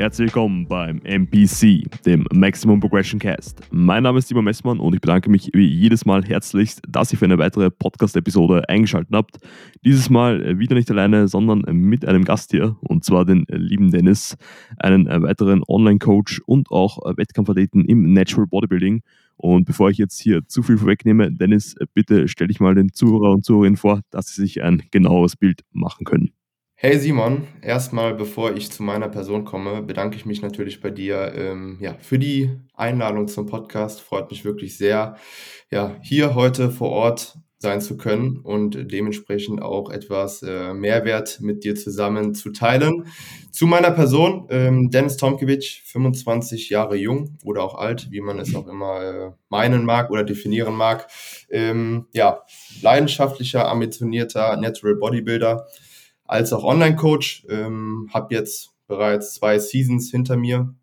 Herzlich willkommen beim MPC, dem Maximum Progression Cast. Mein Name ist Simon Messmann und ich bedanke mich wie jedes Mal herzlichst, dass ihr für eine weitere Podcast-Episode eingeschaltet habt. Dieses Mal wieder nicht alleine, sondern mit einem Gast hier und zwar den lieben Dennis, einen weiteren Online-Coach und auch Wettkampfathleten im Natural Bodybuilding. Und bevor ich jetzt hier zu viel vorwegnehme, Dennis, bitte stell dich mal den Zuhörer und Zuhörerinnen vor, dass sie sich ein genaues Bild machen können. Hey Simon, erstmal bevor ich zu meiner Person komme, bedanke ich mich natürlich bei dir ähm, ja, für die Einladung zum Podcast. Freut mich wirklich sehr, ja, hier heute vor Ort sein zu können und dementsprechend auch etwas äh, Mehrwert mit dir zusammen zu teilen. Zu meiner Person, ähm, Dennis Tomkiewicz, 25 Jahre jung oder auch alt, wie man es auch immer äh, meinen mag oder definieren mag. Ähm, ja, leidenschaftlicher, ambitionierter Natural Bodybuilder als auch Online-Coach. Ähm, habe jetzt bereits zwei Seasons hinter mir,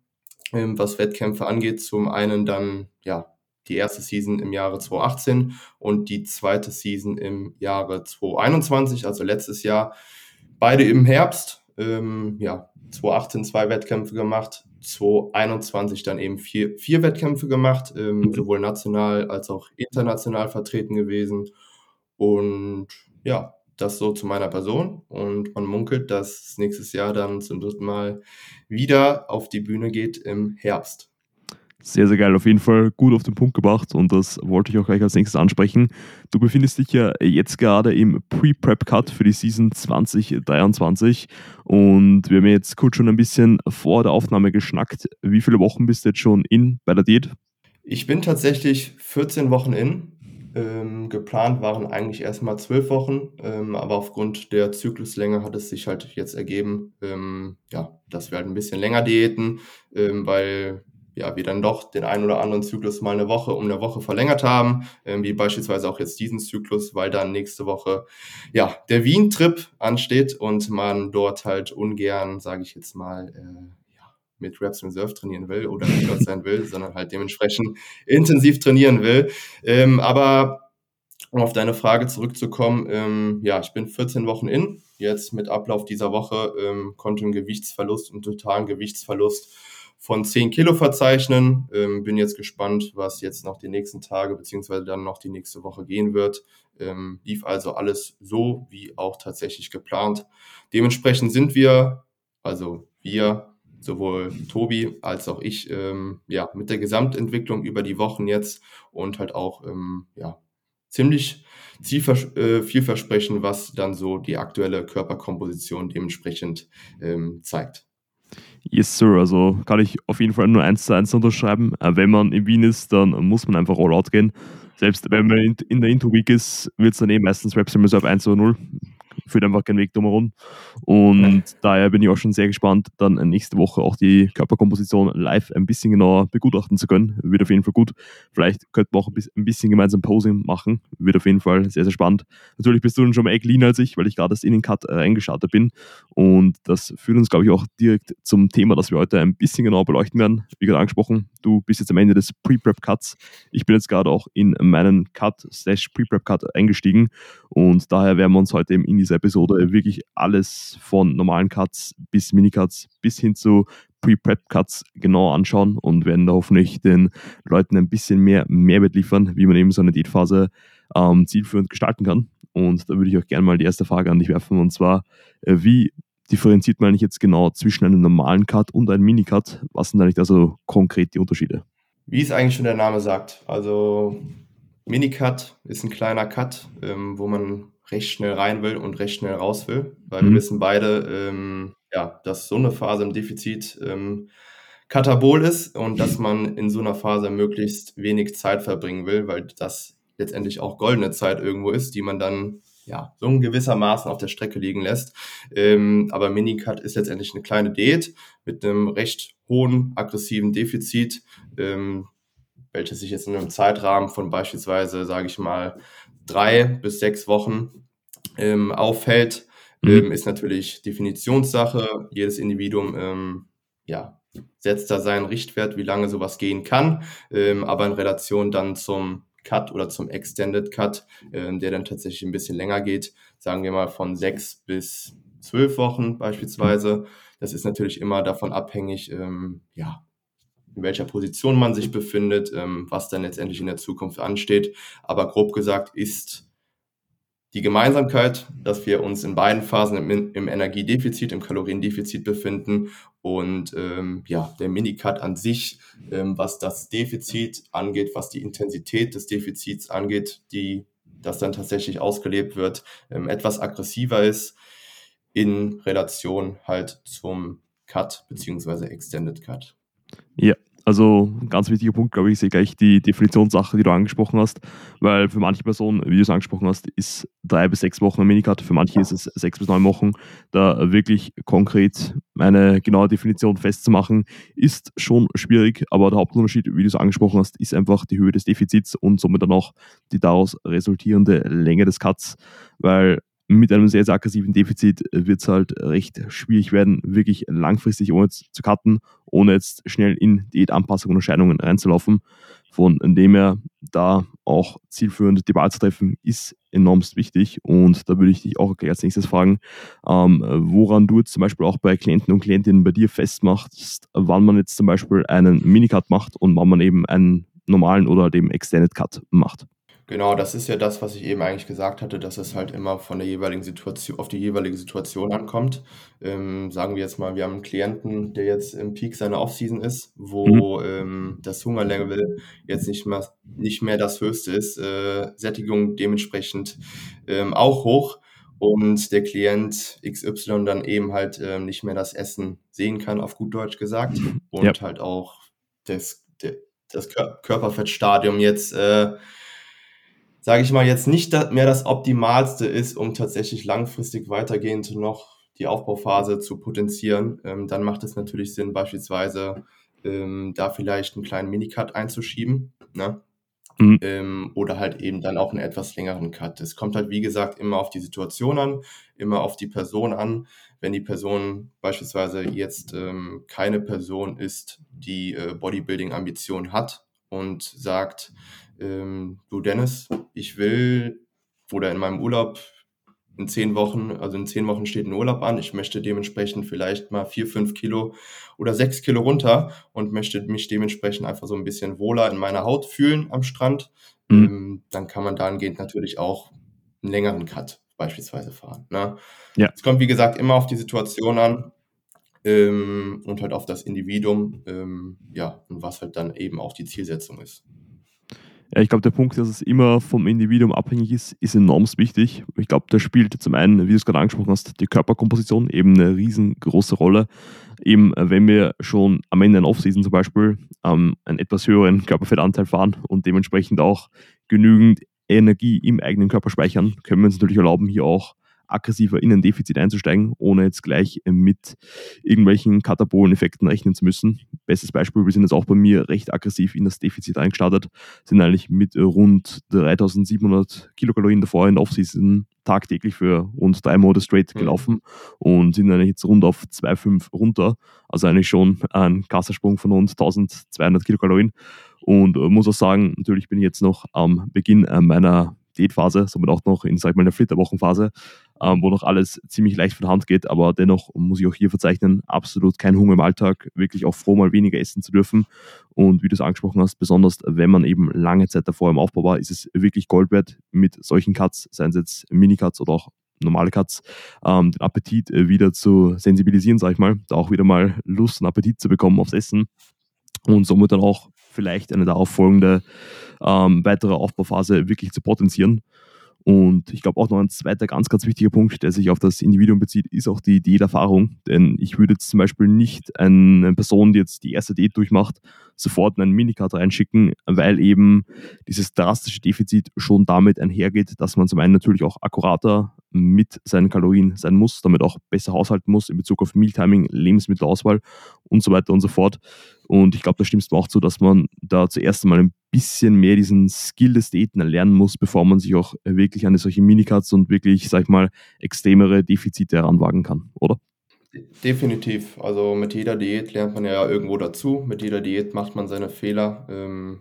ähm, was Wettkämpfe angeht. Zum einen dann ja die erste Season im Jahre 2018 und die zweite Season im Jahre 2021, also letztes Jahr. Beide im Herbst. Ähm, ja, 2018 zwei Wettkämpfe gemacht, 2021 dann eben vier, vier Wettkämpfe gemacht, ähm, sowohl national als auch international vertreten gewesen. Und ja, das so zu meiner Person und man munkelt, dass es nächstes Jahr dann zum dritten Mal wieder auf die Bühne geht im Herbst. Sehr, sehr geil. Auf jeden Fall gut auf den Punkt gebracht und das wollte ich auch gleich als nächstes ansprechen. Du befindest dich ja jetzt gerade im Pre-Prep-Cut für die Season 2023 und wir haben jetzt kurz schon ein bisschen vor der Aufnahme geschnackt. Wie viele Wochen bist du jetzt schon in bei der Diät? Ich bin tatsächlich 14 Wochen in ähm, geplant waren eigentlich erstmal zwölf Wochen, ähm, aber aufgrund der Zykluslänge hat es sich halt jetzt ergeben, ähm, ja, dass wir halt ein bisschen länger diäten, ähm, weil ja, wir dann doch den einen oder anderen Zyklus mal eine Woche um eine Woche verlängert haben, ähm, wie beispielsweise auch jetzt diesen Zyklus, weil dann nächste Woche ja der Wien-Trip ansteht und man dort halt ungern, sage ich jetzt mal, äh, mit Reps Reserve trainieren will oder nicht sein will, sondern halt dementsprechend intensiv trainieren will. Ähm, aber um auf deine Frage zurückzukommen, ähm, ja, ich bin 14 Wochen in. Jetzt mit Ablauf dieser Woche ähm, konnte ein Gewichtsverlust, einen totalen Gewichtsverlust von 10 Kilo verzeichnen. Ähm, bin jetzt gespannt, was jetzt noch die nächsten Tage beziehungsweise dann noch die nächste Woche gehen wird. Ähm, lief also alles so wie auch tatsächlich geplant. Dementsprechend sind wir, also wir sowohl Tobi als auch ich, ähm, ja, mit der Gesamtentwicklung über die Wochen jetzt und halt auch, ähm, ja, ziemlich äh, vielversprechend, was dann so die aktuelle Körperkomposition dementsprechend ähm, zeigt. Yes, Sir. Also kann ich auf jeden Fall nur eins zu eins unterschreiben. Äh, wenn man in Wien ist, dann muss man einfach all out gehen. Selbst wenn man in, der Intro-Week ist, wird es dann eh meistens Reps Reserve 1 oder 0 führt einfach keinen Weg drumherum. Und daher bin ich auch schon sehr gespannt, dann nächste Woche auch die Körperkomposition live ein bisschen genauer begutachten zu können. Wird auf jeden Fall gut. Vielleicht könnten wir auch ein bisschen gemeinsam Posing machen. Wird auf jeden Fall sehr, sehr spannend. Natürlich bist du dann schon mal clean als ich, weil ich gerade das Innencut reingestartet bin. Und das führt uns, glaube ich, auch direkt zum Thema, das wir heute ein bisschen genauer beleuchten werden. Wie gerade angesprochen, du bist jetzt am Ende des Pre-Prep-Cuts. Ich bin jetzt gerade auch in meinen Cut slash Pre-Prep-Cut eingestiegen. Und daher werden wir uns heute eben in dieser Episode wirklich alles von normalen Cuts bis Minicuts bis hin zu Pre-Prep-Cuts genau anschauen und werden da hoffentlich den Leuten ein bisschen mehr Mehrwert liefern, wie man eben so eine Diätphase ähm, zielführend gestalten kann. Und da würde ich auch gerne mal die erste Frage an dich werfen und zwar, äh, wie differenziert man eigentlich jetzt genau zwischen einem normalen Cut und einem Minicut? Was sind eigentlich also konkret die Unterschiede? Wie es eigentlich schon der Name sagt. Also Minicut ist ein kleiner Cut, ähm, wo man recht schnell rein will und recht schnell raus will, weil mhm. wir wissen beide, ähm, ja, dass so eine Phase im Defizit ähm, katabol ist und dass man in so einer Phase möglichst wenig Zeit verbringen will, weil das letztendlich auch goldene Zeit irgendwo ist, die man dann ja so in gewissermaßen auf der Strecke liegen lässt. Ähm, aber Minicut ist letztendlich eine kleine Diät mit einem recht hohen aggressiven Defizit, ähm, welches sich jetzt in einem Zeitrahmen von beispielsweise, sage ich mal, drei bis sechs Wochen ähm, auffällt, mhm. ähm, ist natürlich Definitionssache. Jedes Individuum ähm, ja, setzt da seinen Richtwert, wie lange sowas gehen kann, ähm, aber in Relation dann zum Cut oder zum Extended Cut, ähm, der dann tatsächlich ein bisschen länger geht, sagen wir mal von sechs bis zwölf Wochen beispielsweise. Das ist natürlich immer davon abhängig, ähm, ja, in welcher Position man sich befindet, ähm, was dann letztendlich in der Zukunft ansteht. Aber grob gesagt ist die Gemeinsamkeit, dass wir uns in beiden Phasen im, im Energiedefizit, im Kaloriendefizit befinden und ähm, ja, der Minicut an sich, ähm, was das Defizit angeht, was die Intensität des Defizits angeht, die das dann tatsächlich ausgelebt wird, ähm, etwas aggressiver ist in Relation halt zum Cut beziehungsweise Extended Cut. Ja, also ein ganz wichtiger Punkt, glaube ich, ist gleich die Definitionssache, die du angesprochen hast, weil für manche Personen, wie du es angesprochen hast, ist drei bis sechs Wochen ein Minicut, für manche ist es sechs bis neun Wochen. Da wirklich konkret eine genaue Definition festzumachen, ist schon schwierig, aber der Hauptunterschied, wie du es angesprochen hast, ist einfach die Höhe des Defizits und somit dann auch die daraus resultierende Länge des Cuts, weil mit einem sehr, sehr aggressiven Defizit wird es halt recht schwierig werden, wirklich langfristig ohne zu cutten, ohne jetzt schnell in Diätanpassungen und Erscheinungen reinzulaufen. Von dem her, da auch zielführende die Wahl zu treffen, ist enormst wichtig. Und da würde ich dich auch als nächstes fragen, ähm, woran du jetzt zum Beispiel auch bei Klienten und Klientinnen bei dir festmachst, wann man jetzt zum Beispiel einen Minicut macht und wann man eben einen normalen oder dem Extended Cut macht. Genau, das ist ja das, was ich eben eigentlich gesagt hatte, dass es halt immer von der jeweiligen Situation auf die jeweilige Situation ankommt. Ähm, sagen wir jetzt mal, wir haben einen Klienten, der jetzt im Peak seiner Offseason ist, wo, Mhm. ähm, das Hungerlevel jetzt nicht mehr nicht mehr das höchste ist, äh, Sättigung dementsprechend, ähm, auch hoch und der Klient XY dann eben halt, ähm, nicht mehr das Essen sehen kann, auf gut Deutsch gesagt, Ja. und halt auch das das Körperfettstadium jetzt, äh sage ich mal, jetzt nicht mehr das Optimalste ist, um tatsächlich langfristig weitergehend noch die Aufbauphase zu potenzieren, ähm, dann macht es natürlich Sinn, beispielsweise ähm, da vielleicht einen kleinen Minicut einzuschieben. Ne? Mhm. Ähm, oder halt eben dann auch einen etwas längeren Cut. Es kommt halt, wie gesagt, immer auf die Situation an, immer auf die Person an. Wenn die Person beispielsweise jetzt ähm, keine Person ist, die äh, Bodybuilding-Ambition hat und sagt, ähm, du Dennis, ich will oder in meinem Urlaub in zehn Wochen, also in zehn Wochen steht ein Urlaub an. Ich möchte dementsprechend vielleicht mal vier, fünf Kilo oder sechs Kilo runter und möchte mich dementsprechend einfach so ein bisschen wohler in meiner Haut fühlen am Strand. Mhm. Ähm, dann kann man dahingehend natürlich auch einen längeren Cut beispielsweise fahren. Ne? Ja. Es kommt, wie gesagt, immer auf die Situation an ähm, und halt auf das Individuum, ähm, ja, und was halt dann eben auch die Zielsetzung ist. Ja, ich glaube, der Punkt, dass es immer vom Individuum abhängig ist, ist enorm wichtig. Ich glaube, da spielt zum einen, wie du es gerade angesprochen hast, die Körperkomposition eben eine riesengroße Rolle. Eben, wenn wir schon am Ende einer Offseason zum Beispiel ähm, einen etwas höheren Körperfettanteil fahren und dementsprechend auch genügend Energie im eigenen Körper speichern, können wir uns natürlich erlauben, hier auch aggressiver in ein Defizit einzusteigen, ohne jetzt gleich mit irgendwelchen Katabolen-Effekten rechnen zu müssen. Bestes Beispiel, wir sind jetzt auch bei mir recht aggressiv in das Defizit eingestartet, sind eigentlich mit rund 3700 Kilokalorien davor in der Offseason tagtäglich für rund drei Monate straight mhm. gelaufen mhm. und sind eigentlich jetzt rund auf 2,5 runter. Also eigentlich schon ein Kassasprung von rund 1200 Kilokalorien. Und äh, muss auch sagen, natürlich bin ich jetzt noch am Beginn äh, meiner Diätphase, somit auch noch in, sag ich mal, der Flitterwochenphase, ähm, wo noch alles ziemlich leicht von Hand geht, aber dennoch muss ich auch hier verzeichnen, absolut kein Hunger im Alltag, wirklich auch froh, mal weniger essen zu dürfen. Und wie du es angesprochen hast, besonders wenn man eben lange Zeit davor im Aufbau war, ist es wirklich Gold wert mit solchen Cuts, seien es jetzt Mini-Cuts oder auch normale Cuts, ähm, den Appetit äh, wieder zu sensibilisieren, sag ich mal, da auch wieder mal Lust und Appetit zu bekommen aufs Essen und somit dann auch vielleicht eine darauf folgende ähm, weitere Aufbauphase wirklich zu potenzieren. Und ich glaube auch noch ein zweiter ganz, ganz wichtiger Punkt, der sich auf das Individuum bezieht, ist auch die Diäterfahrung. Denn ich würde jetzt zum Beispiel nicht eine Person, die jetzt die erste Diät durchmacht, sofort einen Minicard reinschicken, weil eben dieses drastische Defizit schon damit einhergeht, dass man zum einen natürlich auch akkurater mit seinen Kalorien sein muss, damit auch besser haushalten muss in Bezug auf Mealtiming, Lebensmittelauswahl und so weiter und so fort. Und ich glaube, da stimmst du auch zu, dass man da zuerst einmal ein bisschen mehr diesen Skill des Diäten erlernen muss, bevor man sich auch wirklich an solche Minicuts und wirklich, sag ich mal, extremere Defizite heranwagen kann, oder? Definitiv. Also mit jeder Diät lernt man ja irgendwo dazu. Mit jeder Diät macht man seine Fehler, ähm,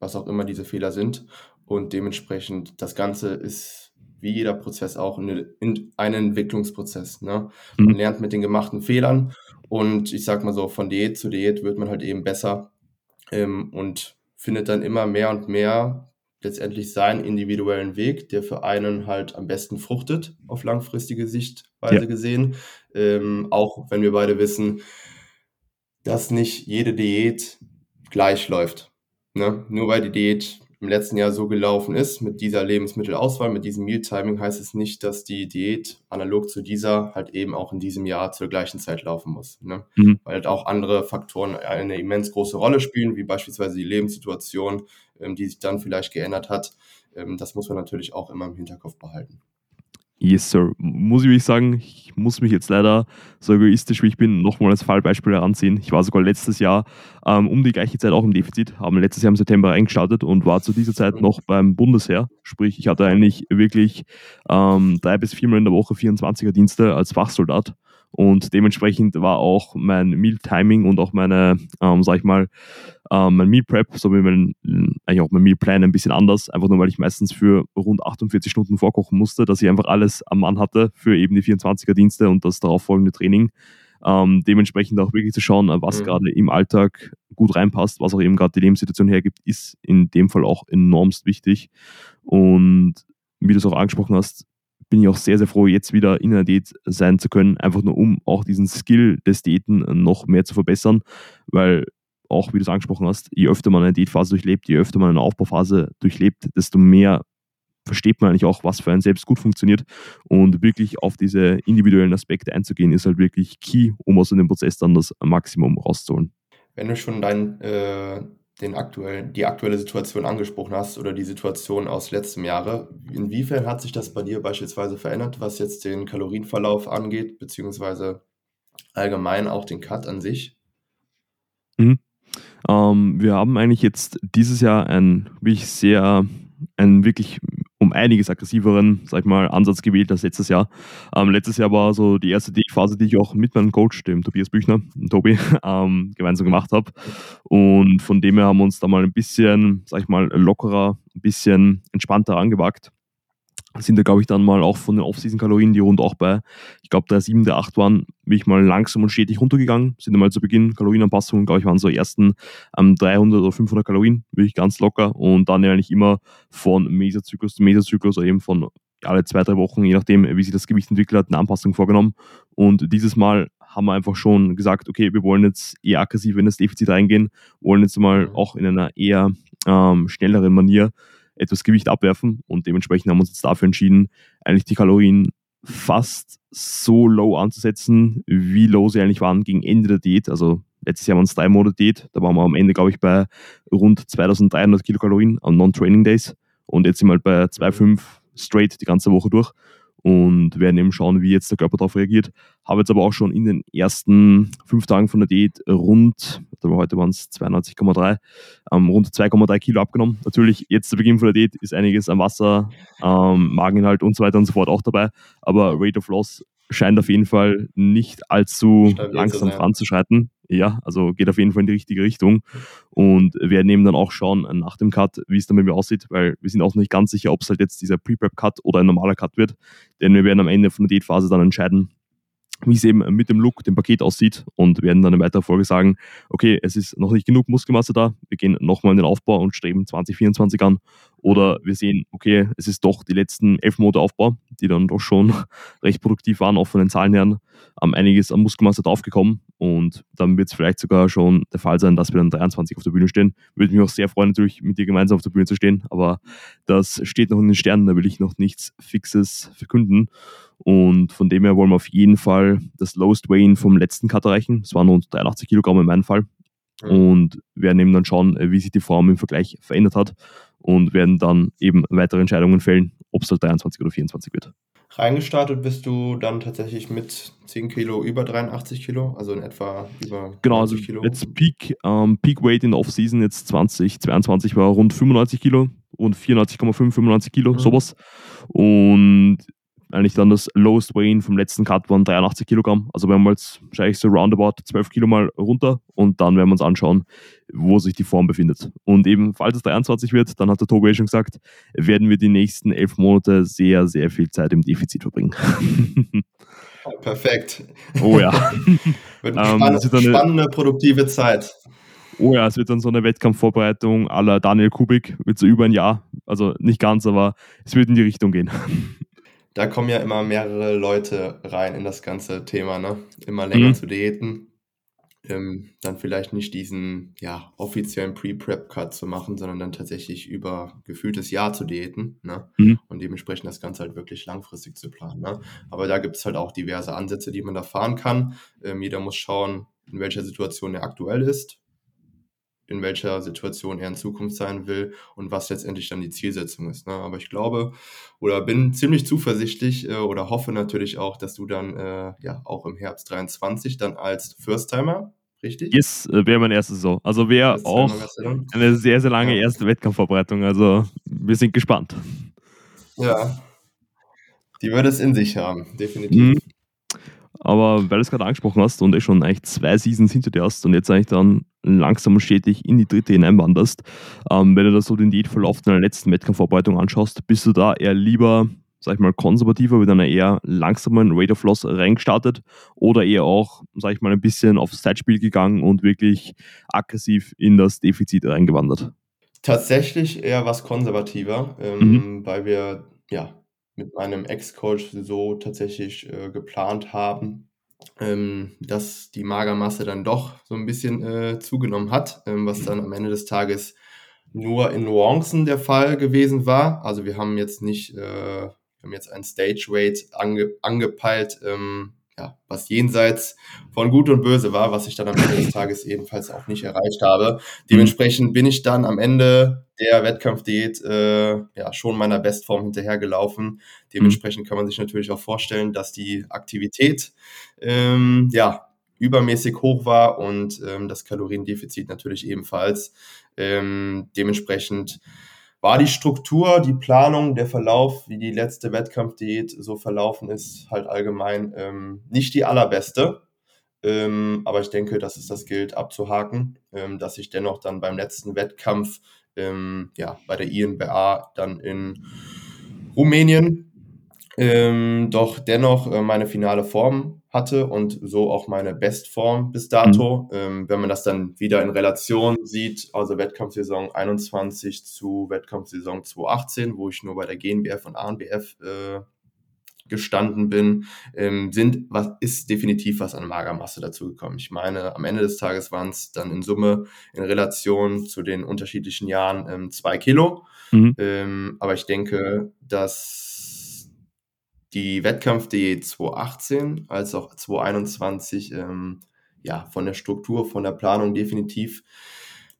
was auch immer diese Fehler sind. Und dementsprechend, das Ganze ist wie jeder Prozess auch in, in einen Entwicklungsprozess. Ne? Mhm. Man lernt mit den gemachten Fehlern und ich sag mal so, von Diät zu Diät wird man halt eben besser ähm, und findet dann immer mehr und mehr letztendlich seinen individuellen Weg, der für einen halt am besten fruchtet, auf langfristige Sichtweise Ja. gesehen. Ähm, auch wenn wir beide wissen, dass nicht jede Diät gleich läuft. Ne? Nur weil die Diät im letzten Jahr so gelaufen ist, mit dieser Lebensmittelauswahl, mit diesem Meal-Timing, heißt es nicht, dass die Diät analog zu dieser halt eben auch in diesem Jahr zur gleichen Zeit laufen muss. Ne? Mhm. Weil halt auch andere Faktoren eine immens große Rolle spielen, wie beispielsweise die Lebenssituation, ähm, die sich dann vielleicht geändert hat. Ähm, das muss man natürlich auch immer im Hinterkopf behalten. Yes, Sir. Muss ich wirklich sagen, ich muss mich jetzt leider, so egoistisch wie ich bin, nochmal als Fallbeispiel heranziehen. Ich war sogar letztes Jahr ähm, um die gleiche Zeit auch im Defizit, haben letztes Jahr im September eingestartet und war zu dieser Zeit noch beim Bundesheer. Sprich, ich hatte eigentlich wirklich ähm, drei bis viermal in der Woche 24er Dienste als Fachsoldat und dementsprechend war auch mein Meal-Timing und auch meine, ähm, sag ich mal, ähm, mein Meal Prep sowie mein, eigentlich auch mein Meal Plan ein bisschen anders, einfach nur weil ich meistens für rund 48 Stunden vorkochen musste, dass ich einfach alles am Mann hatte für eben die 24er Dienste und das darauffolgende Training. Ähm, dementsprechend auch wirklich zu schauen, was Mhm. gerade im Alltag gut reinpasst, was auch eben gerade die Lebenssituation hergibt, ist in dem Fall auch enormst wichtig. Und wie du es auch angesprochen hast, bin ich auch sehr, sehr froh, jetzt wieder in einer Diät sein zu können, einfach nur um auch diesen Skill des Diäten noch mehr zu verbessern, weil auch, wie du es angesprochen hast, je öfter man eine Diätphase durchlebt, je öfter man eine Aufbauphase durchlebt, desto mehr versteht man eigentlich auch, was für einen selbst gut funktioniert. Und wirklich auf diese individuellen Aspekte einzugehen, ist halt wirklich key, um aus dem Prozess dann das Maximum rauszuholen. Wenn du schon dein, äh, den aktuellen, die aktuelle Situation angesprochen hast oder die Situation aus letztem Jahre, inwiefern hat sich das bei dir beispielsweise verändert, was jetzt den Kalorienverlauf angeht, beziehungsweise allgemein auch den Cut an sich? Mhm. Ähm, wir haben eigentlich jetzt dieses Jahr einen wirklich sehr, einen wirklich um einiges aggressiveren, sag ich mal, Ansatz gewählt als letztes Jahr. Ähm, letztes Jahr war so die erste Phase, die ich auch mit meinem Coach, dem Tobias Büchner, dem Tobi, ähm, gemeinsam gemacht habe. Und von dem her haben wir uns da mal ein bisschen, sag ich mal, lockerer, ein bisschen entspannter angewagt sind da, glaube ich, dann mal auch von den Off-Season-Kalorien, die rund auch bei, ich glaube, der 7, der 8 waren, bin ich mal langsam und stetig runtergegangen. Sind dann mal zu Beginn Kalorienanpassungen, glaube ich, waren so ersten ähm, 300 oder 500 Kalorien, wirklich ganz locker. Und dann eigentlich immer von Mesozyklus zu Mesozyklus, oder eben von alle zwei, drei Wochen, je nachdem, wie sich das Gewicht entwickelt hat, eine Anpassung vorgenommen. Und dieses Mal haben wir einfach schon gesagt, okay, wir wollen jetzt eher aggressiv in das Defizit reingehen, wollen jetzt mal auch in einer eher ähm, schnelleren Manier etwas Gewicht abwerfen und dementsprechend haben wir uns jetzt dafür entschieden, eigentlich die Kalorien fast so low anzusetzen, wie low sie eigentlich waren gegen Ende der Diät. Also letztes Jahr waren es drei Monate Diät, da waren wir am Ende, glaube ich, bei rund 2300 Kilokalorien an Non-Training Days und jetzt sind wir halt bei 2,5 straight die ganze Woche durch und werden eben schauen, wie jetzt der Körper darauf reagiert. Habe jetzt aber auch schon in den ersten fünf Tagen von der Diät rund, heute waren es 92,3, ähm, rund 2,3 Kilo abgenommen. Natürlich, jetzt zu Beginn von der Diät ist einiges am Wasser, ähm, Mageninhalt und so weiter und so fort auch dabei, aber Rate of Loss scheint auf jeden Fall nicht allzu Stabil langsam voranzuschreiten. Ja, also geht auf jeden Fall in die richtige Richtung. Und werden eben dann auch schauen nach dem Cut, wie es dann bei mir aussieht, weil wir sind auch noch nicht ganz sicher, ob es halt jetzt dieser Pre-Prep-Cut oder ein normaler Cut wird, denn wir werden am Ende von der Diätphase dann entscheiden, wie es eben mit dem Look, dem Paket aussieht und werden dann in weiterer Folge sagen, okay, es ist noch nicht genug Muskelmasse da, wir gehen nochmal in den Aufbau und streben 2024 an. Oder wir sehen, okay, es ist doch die letzten elf Monate Aufbau, die dann doch schon recht produktiv waren, auch von den Zahlen her, ähm, einiges an Muskelmasse draufgekommen und dann wird es vielleicht sogar schon der Fall sein, dass wir dann 23 auf der Bühne stehen. Würde mich auch sehr freuen, natürlich mit dir gemeinsam auf der Bühne zu stehen, aber das steht noch in den Sternen, da will ich noch nichts Fixes verkünden. Und von dem her wollen wir auf jeden Fall das Lowest Weigh-In vom letzten Cut erreichen. Es waren rund 83 Kilogramm in meinem Fall. Mhm. Und werden eben dann schauen, äh, wie sich die Form im Vergleich verändert hat. Und werden dann eben weitere Entscheidungen fällen, ob es halt 23 oder 24 wird. Reingestartet bist du dann tatsächlich mit 10 Kilo über 83 Kilo, also in etwa über Genau, also 90 Kilo. jetzt Peak, ähm, Peak Weight in der Off-Season jetzt 2022 war rund 95 Kilo, rund 94,5, 95 Kilo, Mhm. sowas. Und eigentlich dann das Lowest Weigh vom letzten Cut waren 83 Kilogramm. Also werden wir jetzt wahrscheinlich so roundabout 12 Kilo mal runter und dann werden wir uns anschauen, wo sich die Form befindet. Und eben, falls es 23 wird, dann hat der Tobi schon gesagt, werden wir die nächsten elf Monate sehr, sehr viel Zeit im Defizit verbringen. Perfekt. Oh ja. Wird eine, ähm, spannende, eine spannende, produktive Zeit. Oh ja, es wird dann so eine Wettkampfvorbereitung aller Daniel Kubik, wird so über ein Jahr, also nicht ganz, aber es wird in die Richtung gehen. Da kommen ja immer mehrere Leute rein in das ganze Thema, ne? Immer länger mhm. zu diäten. Ähm, dann vielleicht nicht diesen ja, offiziellen Pre-Prep-Cut zu machen, sondern dann tatsächlich über gefühltes Jahr zu diäten ne? Mhm. und dementsprechend das Ganze halt wirklich langfristig zu planen. Ne? Aber da gibt es halt auch diverse Ansätze, die man da fahren kann. Ähm, jeder muss schauen, in welcher Situation er aktuell ist in welcher Situation er in Zukunft sein will und was letztendlich dann die Zielsetzung ist. Ne? Aber ich glaube oder bin ziemlich zuversichtlich äh, oder hoffe natürlich auch, dass du dann äh, ja auch im Herbst 23 dann als First-Timer Richtig? Yes, äh, wäre mein erstes so. Also wäre auch eine sehr, sehr lange ja. erste Wettkampfvorbereitung. Also wir sind gespannt. Ja, die würde es in sich haben, definitiv. Mhm. Aber weil du es gerade angesprochen hast und eh schon eigentlich zwei Seasons hinter dir hast und jetzt eigentlich dann langsam und stetig in die dritte hineinwanderst, ähm, wenn du da so den Diätverlauf deiner letzten Wettkampfvorbereitung anschaust, bist du da eher lieber, sag ich mal, konservativer mit einer eher langsamen Rate of Loss reingestartet oder eher auch, sag ich mal, ein bisschen aufs Zeitspiel gegangen und wirklich aggressiv in das Defizit reingewandert? Tatsächlich eher was konservativer, ähm, mhm. weil wir ja mit meinem Ex-Coach so tatsächlich äh, geplant haben, ähm, dass die Magermasse dann doch so ein bisschen äh, zugenommen hat, ähm, was dann am Ende des Tages nur in Nuancen der Fall gewesen war. Also wir haben jetzt nicht, äh, wir haben jetzt ein Stage Weight ange angepeilt, ähm, ja, was jenseits von Gut und Böse war, was ich dann am Ende des Tages ebenfalls auch nicht erreicht habe. Dementsprechend bin ich dann am Ende der Wettkampfdiät äh, ja schon meiner Bestform hinterhergelaufen. Dementsprechend kann man sich natürlich auch vorstellen, dass die Aktivität ähm, ja übermäßig hoch war und ähm, das Kaloriendefizit natürlich ebenfalls. Ähm, dementsprechend war die Struktur, die Planung, der Verlauf, wie die letzte Wettkampfdiät so verlaufen ist, halt allgemein ähm, nicht die allerbeste. Ähm, aber ich denke, dass es das gilt abzuhaken, ähm, dass ich dennoch dann beim letzten Wettkampf ähm, ja, bei der INBA dann in Rumänien ähm, doch dennoch äh, meine finale Form hatte und so auch meine Bestform bis dato. Mhm. Ähm, wenn man das dann wieder in Relation sieht, also Wettkampfsaison 21 zu Wettkampfsaison 2018, wo ich nur bei der GNBF und ANBF äh, gestanden bin, ähm, sind, was ist definitiv was an Magermasse dazu gekommen. Ich meine, am Ende des Tages waren es dann in Summe in Relation zu den unterschiedlichen Jahren ähm, zwei Kilo. Mhm. Ähm, aber ich denke, dass die Wettkampfdiät 2018 als auch 2021 ähm, ja von der Struktur, von der Planung definitiv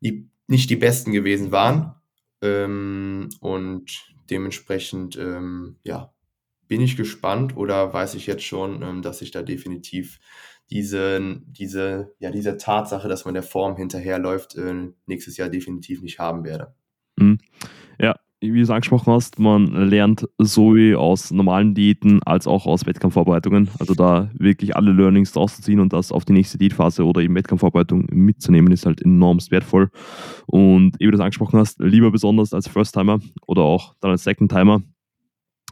die, nicht die besten gewesen waren. Ähm, und dementsprechend ähm, ja, bin ich gespannt oder weiß ich jetzt schon, ähm, dass ich da definitiv diese, diese, ja, diese Tatsache, dass man der Form hinterherläuft, äh, nächstes Jahr definitiv nicht haben werde. Mhm. Ja, wie du es angesprochen hast, man lernt sowie aus normalen Diäten als auch aus Wettkampfvorbereitungen. Also da wirklich alle Learnings draus zu ziehen und das auf die nächste Diätphase oder eben Wettkampfvorbereitung mitzunehmen, ist halt enorm wertvoll. Und wie du das angesprochen hast, lieber besonders als First-Timer oder auch dann als Second-Timer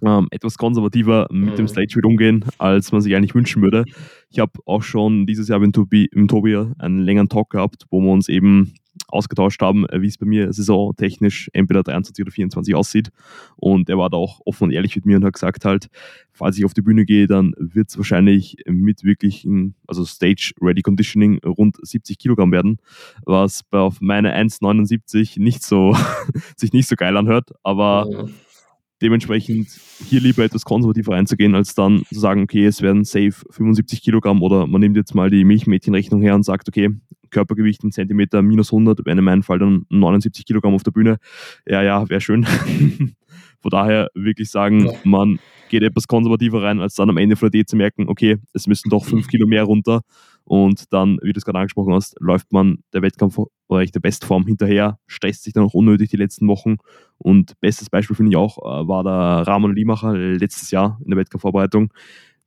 ähm, etwas konservativer mit mhm. dem Stage umgehen, als man sich eigentlich wünschen würde. Ich habe auch schon dieses Jahr mit Tobi, mit Tobi einen längeren Talk gehabt, wo wir uns eben ausgetauscht haben, wie es bei mir saisontechnisch entweder 23 oder 24 aussieht. Und er war da auch offen und ehrlich mit mir und hat gesagt halt, falls ich auf die Bühne gehe, dann wird es wahrscheinlich mit wirklichen, also Stage-Ready Conditioning rund 70 Kilogramm werden, was bei auf meine 1,79 nicht so, sich nicht so geil anhört, aber mhm Dementsprechend hier lieber etwas konservativer reinzugehen, als dann zu sagen, okay, es werden safe 75 Kilogramm oder man nimmt jetzt mal die Milchmädchenrechnung her und sagt, okay, Körpergewicht in Zentimeter minus 100, wären in meinem Fall dann 79 Kilogramm auf der Bühne. Ja, ja, wäre schön. Von daher wirklich sagen, man geht etwas konservativer rein, als dann am Ende von der D zu merken, okay, es müssen doch 5 Kilo mehr runter Und dann, wie du es gerade angesprochen hast, läuft man der Wettkampf oder der Bestform hinterher, stresst sich dann auch unnötig die letzten Wochen. Und bestes Beispiel finde ich auch, äh, war der Ramon Limacher letztes Jahr in der Wettkampfvorbereitung.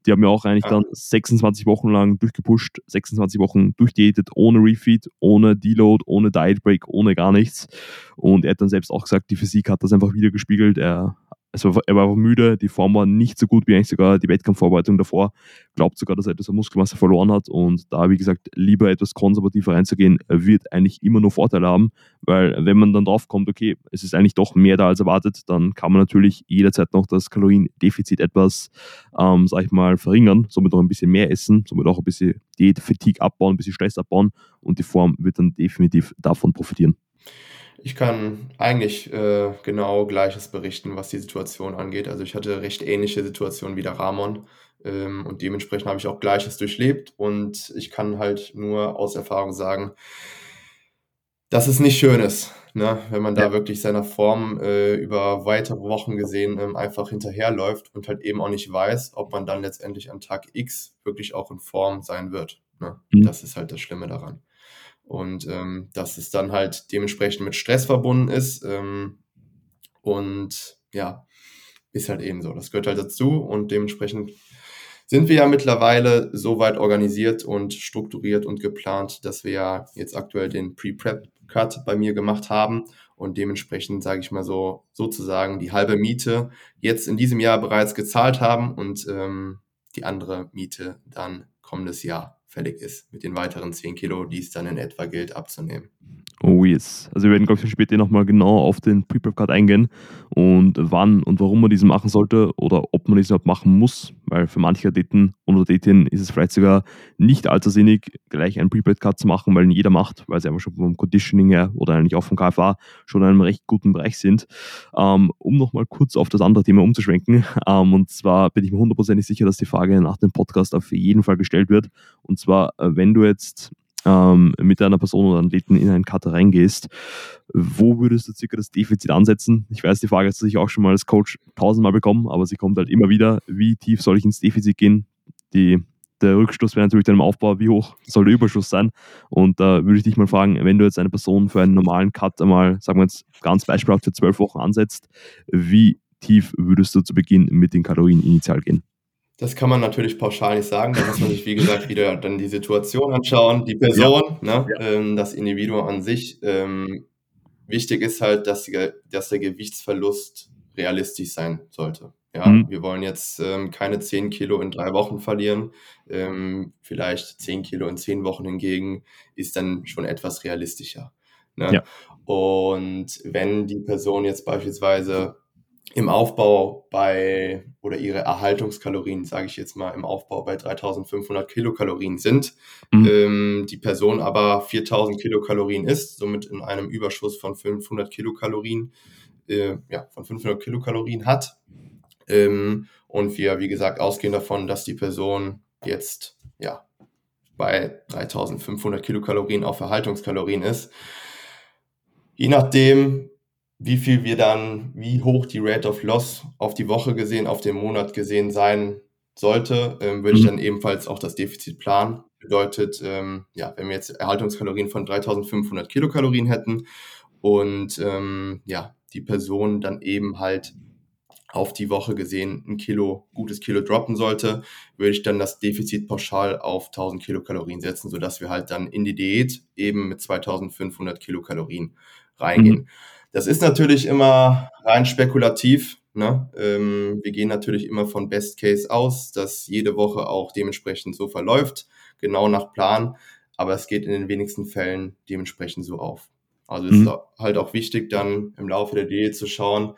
Die haben ja auch eigentlich dann 26 Wochen lang durchgepusht, 26 Wochen durchdiätet, ohne Refeed, ohne Deload, ohne Diet Break, ohne gar nichts. Und er hat dann selbst auch gesagt, die Physik hat das einfach wieder gespiegelt. Er also er war einfach müde, die Form war nicht so gut wie eigentlich sogar die Wettkampfvorbereitung davor. Glaubt sogar, dass er etwas an Muskelmasse verloren hat und da, wie gesagt, lieber etwas konservativer reinzugehen, wird eigentlich immer nur Vorteile haben, weil wenn man dann drauf kommt, okay, es ist eigentlich doch mehr da als erwartet, dann kann man natürlich jederzeit noch das Kaloriendefizit etwas, ähm, sag ich mal, verringern, somit noch ein bisschen mehr essen, somit auch ein bisschen Diät-Fatigue abbauen, ein bisschen Stress abbauen und die Form wird dann definitiv davon profitieren. Ich kann eigentlich äh, genau Gleiches berichten, was die Situation angeht. Also ich hatte recht ähnliche Situationen wie der Ramon ähm, und dementsprechend habe ich auch Gleiches durchlebt und ich kann halt nur aus Erfahrung sagen, dass es nicht schön ist, ne? wenn man da wirklich seiner Form äh, über weitere Wochen gesehen ähm, einfach hinterherläuft und halt eben auch nicht weiß, ob man dann letztendlich an Tag X wirklich auch in Form sein wird. Ne? Mhm. Das ist halt das Schlimme daran. Und ähm, dass es dann halt dementsprechend mit Stress verbunden ist. Ähm, und ja, ist halt eben so. Das gehört halt dazu und dementsprechend sind wir ja mittlerweile so weit organisiert und strukturiert und geplant, dass wir ja jetzt aktuell den Pre-Prep-Cut bei mir gemacht haben und dementsprechend, sage ich mal so, sozusagen die halbe Miete jetzt in diesem Jahr bereits gezahlt haben und ähm, die andere Miete dann kommendes Jahr fällig ist, mit den weiteren 10 Kilo, die es dann in etwa gilt abzunehmen. Oh yes. Also wir werden, glaube ich, später nochmal genau auf den Pre-Prep-Card eingehen und wann und warum man diesen machen sollte oder ob man diesen überhaupt machen muss, weil für manche Athleten und Athletinnen ist es vielleicht sogar nicht allzu sinnig, gleich einen Pre-Prep-Card zu machen, weil ihn jeder macht, weil sie einfach schon vom Conditioning her oder eigentlich auch vom KFA schon in einem recht guten Bereich sind. Ähm, um nochmal kurz auf das andere Thema umzuschwenken, ähm, und zwar bin ich mir hundertprozentig sicher, dass die Frage nach dem Podcast auf jeden Fall gestellt wird. Und zwar, äh, wenn du jetzt ähm, mit einer Person oder Athleten in einen Cutter reingehst, wo würdest du circa das Defizit ansetzen? Ich weiß, die Frage hast du sicher auch schon mal als Coach tausendmal bekommen, aber sie kommt halt immer wieder. Wie tief soll ich ins Defizit gehen? Die, der Rückstoß wäre natürlich dann im Aufbau, wie hoch soll der Überschuss sein? Und da äh, würde ich dich mal fragen, wenn du jetzt eine Person für einen normalen Cut einmal, sagen wir jetzt ganz beispielhaft für zwölf Wochen ansetzt, wie tief würdest du zu Beginn mit den Kalorien initial gehen? Das kann man natürlich pauschal nicht sagen. Da muss man sich, wie gesagt, wieder dann die Situation anschauen, die Person, ja. Ne, ja. Ähm, das Individuum an sich. Ähm, wichtig ist halt, dass, die, dass, der Gewichtsverlust realistisch sein sollte. Ja, mhm. wir wollen jetzt ähm, keine 10 Kilo in drei Wochen verlieren. Ähm, vielleicht 10 Kilo in 10 Wochen hingegen ist dann schon etwas realistischer. Ne? Ja. Und wenn die Person jetzt beispielsweise im Aufbau bei oder ihre Erhaltungskalorien, sage ich jetzt mal, im Aufbau bei 3500 Kilokalorien sind, mhm. ähm, die Person aber 4000 Kilokalorien isst, somit in einem Überschuss von 500 Kilokalorien, äh, ja, von 500 Kilokalorien hat. Ähm, und wir, wie gesagt, ausgehen davon, dass die Person jetzt, ja, bei 3500 Kilokalorien auf Erhaltungskalorien ist. Je nachdem, wie viel wir dann, wie hoch die Rate of Loss auf die Woche gesehen, auf den Monat gesehen sein sollte, ähm, würde mhm. ich dann ebenfalls auch das Defizit planen. Bedeutet, ähm, ja, wenn wir jetzt Erhaltungskalorien von 3500 Kilokalorien hätten und ähm, ja, die Person dann eben halt auf die Woche gesehen ein Kilo, gutes Kilo droppen sollte, würde ich dann das Defizit pauschal auf 1000 Kilokalorien setzen, sodass wir halt dann in die Diät eben mit 2500 Kilokalorien reingehen. Mhm. Das ist natürlich immer rein spekulativ. Ne? Ähm, wir gehen natürlich immer von Best Case aus, dass jede Woche auch dementsprechend so verläuft, genau nach Plan. Aber es geht in den wenigsten Fällen dementsprechend so auf. Also mhm. ist halt auch wichtig, dann im Laufe der Diät zu schauen,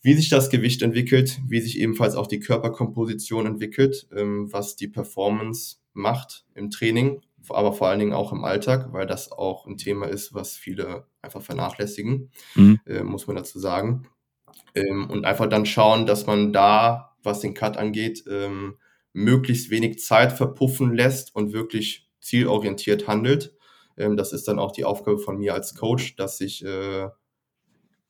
wie sich das Gewicht entwickelt, wie sich ebenfalls auch die Körperkomposition entwickelt, ähm, was die Performance macht im Training aber vor allen Dingen auch im Alltag, weil das auch ein Thema ist, was viele einfach vernachlässigen, mhm. äh, muss man dazu sagen. Ähm, und einfach dann schauen, dass man da, was den Cut angeht, ähm, möglichst wenig Zeit verpuffen lässt und wirklich zielorientiert handelt. Ähm, das ist dann auch die Aufgabe von mir als Coach, dass ich äh,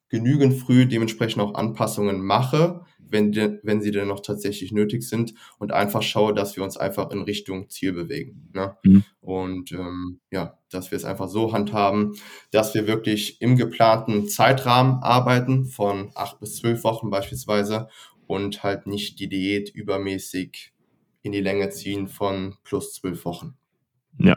genügend früh dementsprechend auch Anpassungen mache, wenn, de, wenn sie denn noch tatsächlich nötig sind und einfach schaue, dass wir uns einfach in Richtung Ziel bewegen. Ne? Mhm. Und ähm, ja, dass wir es einfach so handhaben, dass wir wirklich im geplanten Zeitrahmen arbeiten, von acht bis zwölf Wochen beispielsweise, und halt nicht die Diät übermäßig in die Länge ziehen von plus zwölf Wochen. Ja,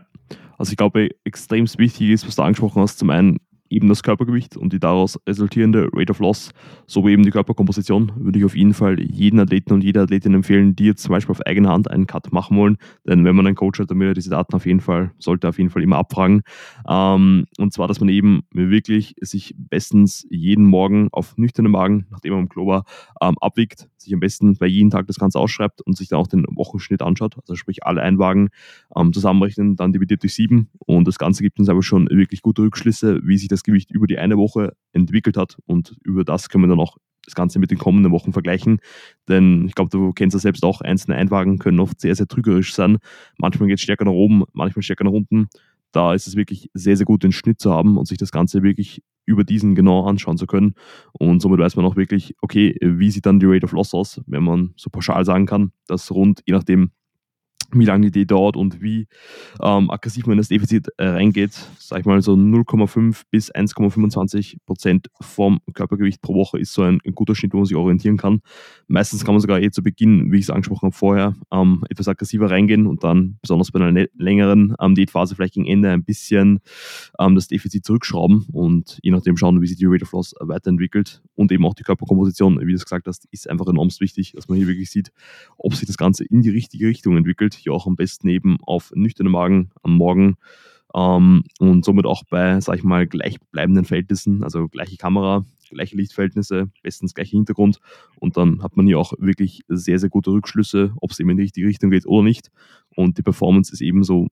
also ich glaube, extrem wichtig ist, was du angesprochen hast, zum einen eben das Körpergewicht und die daraus resultierende Rate of Loss sowie eben die Körperkomposition würde ich auf jeden Fall jeden Athleten und jeder Athletin empfehlen, die jetzt zum Beispiel auf eigene Hand einen Cut machen wollen. Denn wenn man einen Coach hat, dann will er diese Daten auf jeden Fall, sollte auf jeden Fall immer abfragen. Ähm, und zwar, dass man eben wirklich sich bestens jeden Morgen auf nüchternen Magen, nachdem man im Klo war, ähm, abwiegt, sich am besten bei jedem Tag das Ganze ausschreibt und sich dann auch den Wochenschnitt anschaut. Also sprich alle Einwagen ähm, zusammenrechnen, dann dividiert durch sieben und das Ganze gibt uns aber schon wirklich gute Rückschlüsse, wie sich das Gewicht über die eine Woche entwickelt hat und über das können wir dann auch das Ganze mit den kommenden Wochen vergleichen. Denn ich glaube, du kennst das selbst auch, einzelne Einwagen können oft sehr, sehr trügerisch sein. Manchmal geht es stärker nach oben, manchmal stärker nach unten. Da ist es wirklich sehr, sehr gut, den Schnitt zu haben und sich das Ganze wirklich über diesen genau anschauen zu können. Und somit weiß man auch wirklich, okay, wie sieht dann die Rate of Loss aus, wenn man so pauschal sagen kann, dass rund, je nachdem, wie lange die Idee dauert und wie ähm, aggressiv man in das Defizit äh, reingeht, sage ich mal so 0,5 bis 1,25 Prozent vom Körpergewicht pro Woche ist so ein, ein, guter Schnitt, wo man sich orientieren kann. Meistens kann man sogar eh zu Beginn, wie ich es angesprochen habe vorher, ähm, etwas aggressiver reingehen und dann besonders bei einer längeren ähm, Diätphase vielleicht gegen Ende ein bisschen ähm, das Defizit zurückschrauben und je nachdem schauen, wie sich die Rate of Loss weiterentwickelt und eben auch die Körperkomposition, wie du es gesagt hast, ist einfach enorm wichtig, dass man hier wirklich sieht, ob sich das Ganze in die richtige Richtung entwickelt hier auch am besten eben auf nüchternen Magen am Morgen ähm, und somit auch bei, sag ich mal, gleichbleibenden Verhältnissen, also gleiche Kamera, gleiche Lichtverhältnisse, bestens gleicher Hintergrund und dann hat man hier auch wirklich sehr, sehr gute Rückschlüsse, ob es eben in die richtige Richtung geht oder nicht. Und die Performance ist ebenso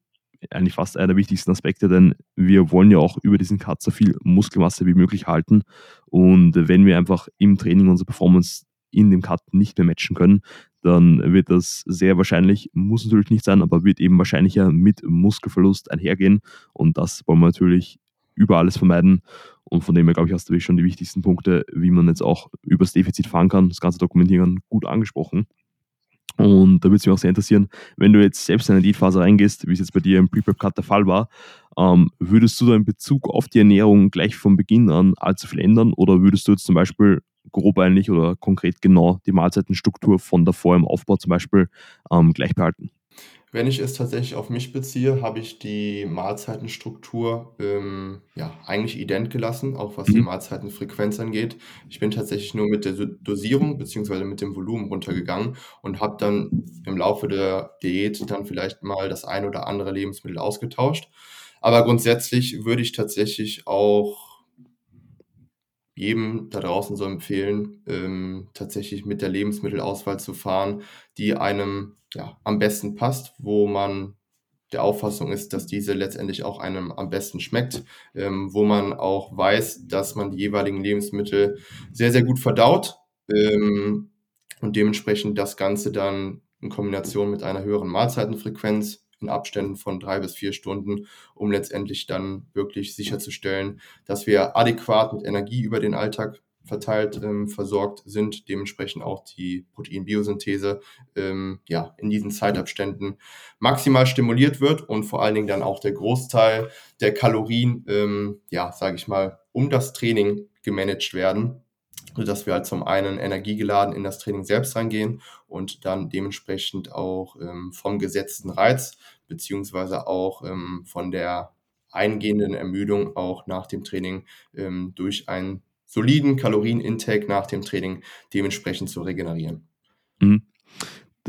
eigentlich fast einer der wichtigsten Aspekte, denn wir wollen ja auch über diesen Cut so viel Muskelmasse wie möglich halten. Und wenn wir einfach im Training unsere Performance in dem Cut nicht mehr matchen können, dann wird das sehr wahrscheinlich, muss natürlich nicht sein, aber wird eben wahrscheinlicher mit Muskelverlust einhergehen. Und das wollen wir natürlich über alles vermeiden. Und von dem her, glaube ich, hast du schon die wichtigsten Punkte, wie man jetzt auch übers Defizit fahren kann, das ganze Dokumentieren gut angesprochen. Und da würde es mich auch sehr interessieren, wenn du jetzt selbst in eine Diätphase reingehst, wie es jetzt bei dir im Pre-Prep-Cut der Fall war, ähm, würdest du da in Bezug auf die Ernährung gleich von Beginn an allzu viel ändern oder würdest du jetzt zum Beispiel grob eigentlich oder konkret genau die Mahlzeitenstruktur von davor im Aufbau zum Beispiel ähm, gleich behalten? Wenn ich es tatsächlich auf mich beziehe, habe ich die Mahlzeitenstruktur ähm, ja, eigentlich ident gelassen, auch was die mhm. Mahlzeitenfrequenz angeht. Ich bin tatsächlich nur mit der Dosierung bzw. mit dem Volumen runtergegangen und habe dann im Laufe der Diät dann vielleicht mal das ein oder andere Lebensmittel ausgetauscht. Aber grundsätzlich würde ich tatsächlich auch jedem da draußen so empfehlen, ähm, tatsächlich mit der Lebensmittelauswahl zu fahren, die einem ja, am besten passt, wo man der Auffassung ist, dass diese letztendlich auch einem am besten schmeckt, ähm, wo man auch weiß, dass man die jeweiligen Lebensmittel sehr, sehr gut verdaut ähm, und dementsprechend das Ganze dann in Kombination mit einer höheren Mahlzeitenfrequenz in Abständen von drei bis vier Stunden, um letztendlich dann wirklich sicherzustellen, dass wir adäquat mit Energie über den Alltag verteilt ähm, versorgt sind, dementsprechend auch die Proteinbiosynthese ähm, ja, in diesen Zeitabständen maximal stimuliert wird und vor allen Dingen dann auch der Großteil der Kalorien, ähm, ja, sage ich mal, um das Training gemanagt werden sodass wir halt zum einen energiegeladen in das Training selbst reingehen und dann dementsprechend auch ähm, vom gesetzten Reiz beziehungsweise auch ähm, von der eingehenden Ermüdung auch nach dem Training ähm, durch einen soliden Kalorienintake nach dem Training dementsprechend zu regenerieren. Mhm.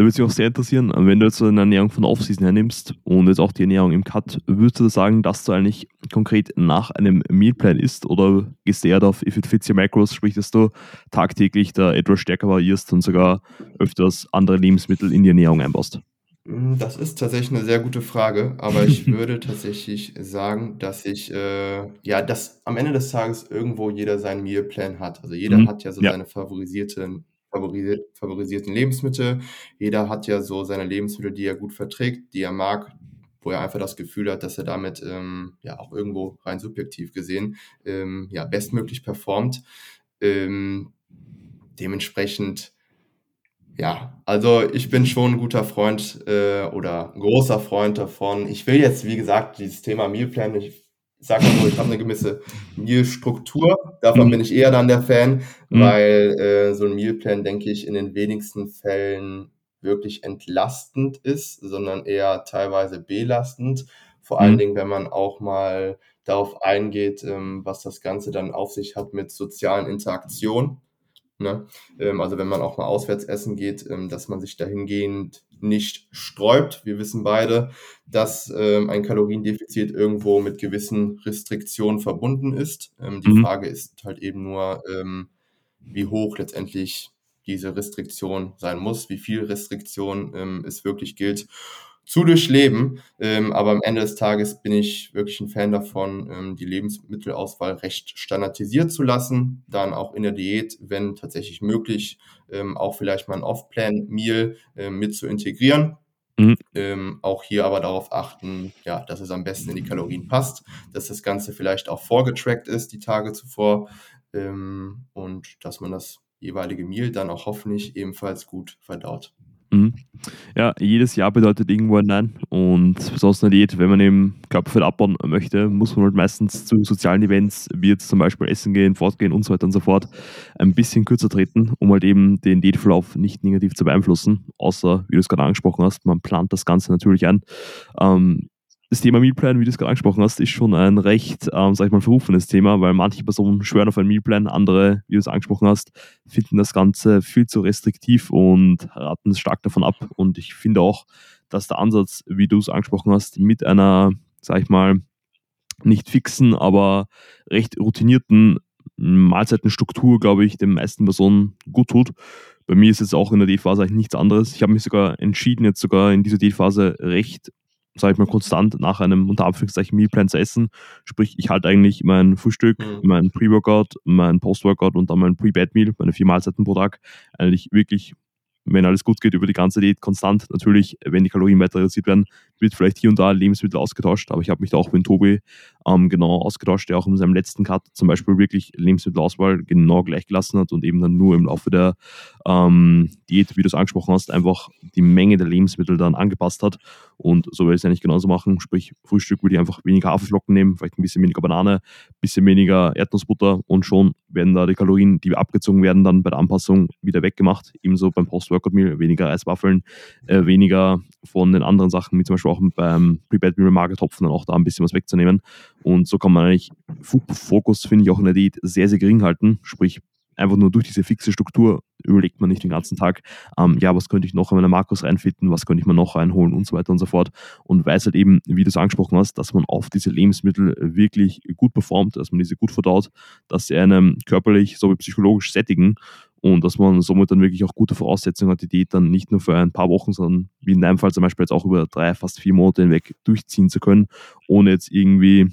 Da würde mich auch sehr interessieren, wenn du jetzt eine Ernährung von Offseason hernimmst und jetzt auch die Ernährung im Cut, würdest du sagen, dass du eigentlich konkret nach einem Mealplan isst oder gehst du eher auf If It Fits Your Macros, sprich, dass du tagtäglich da etwas stärker variierst und sogar öfters andere Lebensmittel in die Ernährung einbaust? Hm, das ist tatsächlich eine sehr gute Frage, aber ich würde tatsächlich sagen, dass ich, äh ja, dass am Ende des Tages irgendwo jeder seinen Mealplan hat. Also, jeder Mhm. hat ja so Ja. seine favorisierten favorisiert, favorisierten Lebensmittel. Jeder hat ja so seine Lebensmittel, die er gut verträgt, die er mag, wo er einfach das Gefühl hat, dass er damit ähm, ja auch irgendwo rein subjektiv gesehen ähm, ja bestmöglich performt. Ähm, dementsprechend, ja, also ich bin schon 'n guter Freund, äh, oder großer Freund davon. Ich will jetzt, wie gesagt, dieses Thema Meal Plan ich sage mal so, ich habe 'ne gewisse Meal-Struktur. Davon Mhm. bin ich eher dann der Fan, Mhm. weil, äh, so 'n Mealplan, denke ich, in den wenigsten Fällen wirklich entlastend ist, sondern eher teilweise belastend. Vor allen Mhm. Dingen, wenn man auch mal darauf eingeht, ähm, was das Ganze dann auf sich hat mit sozialen Interaktionen, ne? Ähm, also wenn man auch mal auswärts essen geht, ähm, dass man sich dahingehend nicht sträubt. Wir wissen beide, dass, ähm, ein Kaloriendefizit irgendwo mit gewissen Restriktionen verbunden ist. Ähm, die Mhm. Frage ist halt eben nur, ähm, wie hoch letztendlich diese Restriktion sein muss, wie viel Restriktion, ähm, es wirklich gilt zu durchleben. Ähm, aber am Ende des Tages bin ich wirklich 'n Fan davon, ähm, die Lebensmittelauswahl recht standardisiert zu lassen, dann auch in der Diät, wenn tatsächlich möglich, ähm, auch vielleicht mal 'n Off-Plan-Meal, ähm, mit zu integrieren. Mhm. Ähm, auch hier aber darauf achten, ja, dass es am besten in die Kalorien passt, dass das Ganze vielleicht auch vorgetrackt ist die Tage zuvor, ähm, und dass man das jeweilige Meal dann auch hoffentlich ebenfalls gut verdaut. Mhm. Ja, jedes Ja bedeutet irgendwo ein Nein und in der Diät, wenn man eben Körperfett abbauen möchte, muss man halt meistens zu sozialen Events, wie jetzt zum Beispiel Essen gehen, fortgehen und so weiter und so fort, ein bisschen kürzer treten, um halt eben den Diätverlauf nicht negativ zu beeinflussen. Außer, wie du's grade angesprochen hast, man plant das Ganze natürlich ein. Ähm, das Thema Meal Plan, wie du's grad angesprochen hast, ist schon ein recht, ähm, sage ich mal, verrufenes Thema, weil manche Personen schwören auf einen Meal Plan, andere, wie du's angesprochen hast, finden das Ganze viel zu restriktiv und raten stark davon ab. Und ich finde auch, dass der Ansatz, wie du's angesprochen hast, mit einer, sage ich mal, nicht fixen, aber recht routinierten Mahlzeitenstruktur, glaube ich, den meisten Personen gut tut. Bei mir ist es auch in der Diätphase eigentlich nichts anderes. Ich habe mich sogar entschieden, jetzt sogar in dieser Diätphase recht, sage ich mal, konstant nach einem unter Anführungszeichen Meal Plan zu essen. Sprich, ich halte eigentlich mein Frühstück, Mhm. mein Pre-Workout, mein Post-Workout und dann mein Pre-Bed-Meal, meine 4 Mahlzeiten pro Tag, eigentlich wirklich, wenn alles gut geht, über die ganze Diät konstant. Natürlich, wenn die Kalorien weiter reduziert werden, wird vielleicht hier und da Lebensmittel ausgetauscht, aber ich habe mich da auch mit Tobi, ähm, genau ausgetauscht, der auch in seinem letzten Cut zum Beispiel wirklich Lebensmittelauswahl genau gleich gelassen hat und eben dann nur im Laufe der, ähm, Diät, wie du's angesprochen hast, einfach die Menge der Lebensmittel dann angepasst hat. Und so werde ich's eigentlich genauso machen. Sprich, Frühstück würde ich einfach weniger Haferflocken nehmen, vielleicht 'n bisschen weniger Banane, bisschen weniger Erdnussbutter und schon werden da die Kalorien, die abgezogen werden, dann bei der Anpassung wieder weggemacht. Ebenso beim Post-Workout-Meal, weniger Reiswaffeln, äh, weniger von den anderen Sachen, wie zum Beispiel auch beim Pre-Bed-Meal Magertopfen, dann auch da 'n bisschen was wegzunehmen. Und so kann man eigentlich Fo Fokus, finde ich, auch in der Diät sehr, sehr gering halten. Sprich, einfach nur durch diese fixe Struktur überlegt man nicht den ganzen Tag, ähm, ja, was könnte ich noch in meine Makros reinfitten, was könnte ich mir noch reinholen und so weiter und so fort. Und weiß halt eben, wie du's angesprochen hast, dass man auf diese Lebensmittel wirklich gut performt, dass man diese gut verdaut, dass sie einem körperlich sowie psychologisch sättigen und dass man somit dann wirklich auch gute Voraussetzungen hat, die Diät dann nicht nur für ein paar Wochen, sondern wie in deinem Fall zum Beispiel jetzt auch über 3, fast 4 Monate hinweg durchziehen zu können, ohne jetzt irgendwie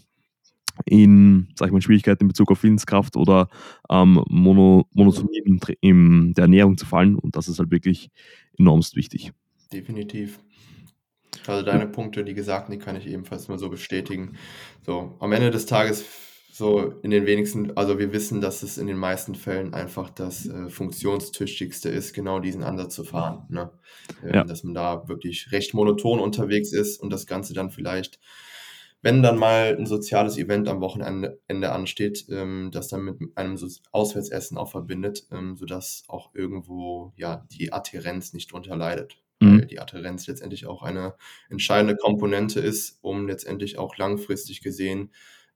in, sage ich mal, Schwierigkeiten in Bezug auf Willenskraft oder, ähm, Mono Monotonie in der Ernährung zu fallen und das ist halt wirklich enormst wichtig. Definitiv. Also deine Punkte, die Gesagten, die kann ich ebenfalls nur so bestätigen. So, am Ende des Tages so in den wenigsten also wir wissen, dass es in den meisten Fällen einfach das, äh, funktionstüchtigste ist, genau diesen Ansatz zu fahren, ne? Ja. Ähm, dass man da wirklich recht monoton unterwegs ist und das Ganze dann vielleicht, wenn dann mal 'n soziales Event am Wochenende Ende ansteht, ähm, das dann mit einem soz Auswärtsessen auch verbindet, ähm, sodass auch irgendwo, ja, die Adhärenz nicht drunter leidet. Mhm. Weil die Adhärenz letztendlich auch eine entscheidende Komponente ist, um letztendlich auch langfristig gesehen,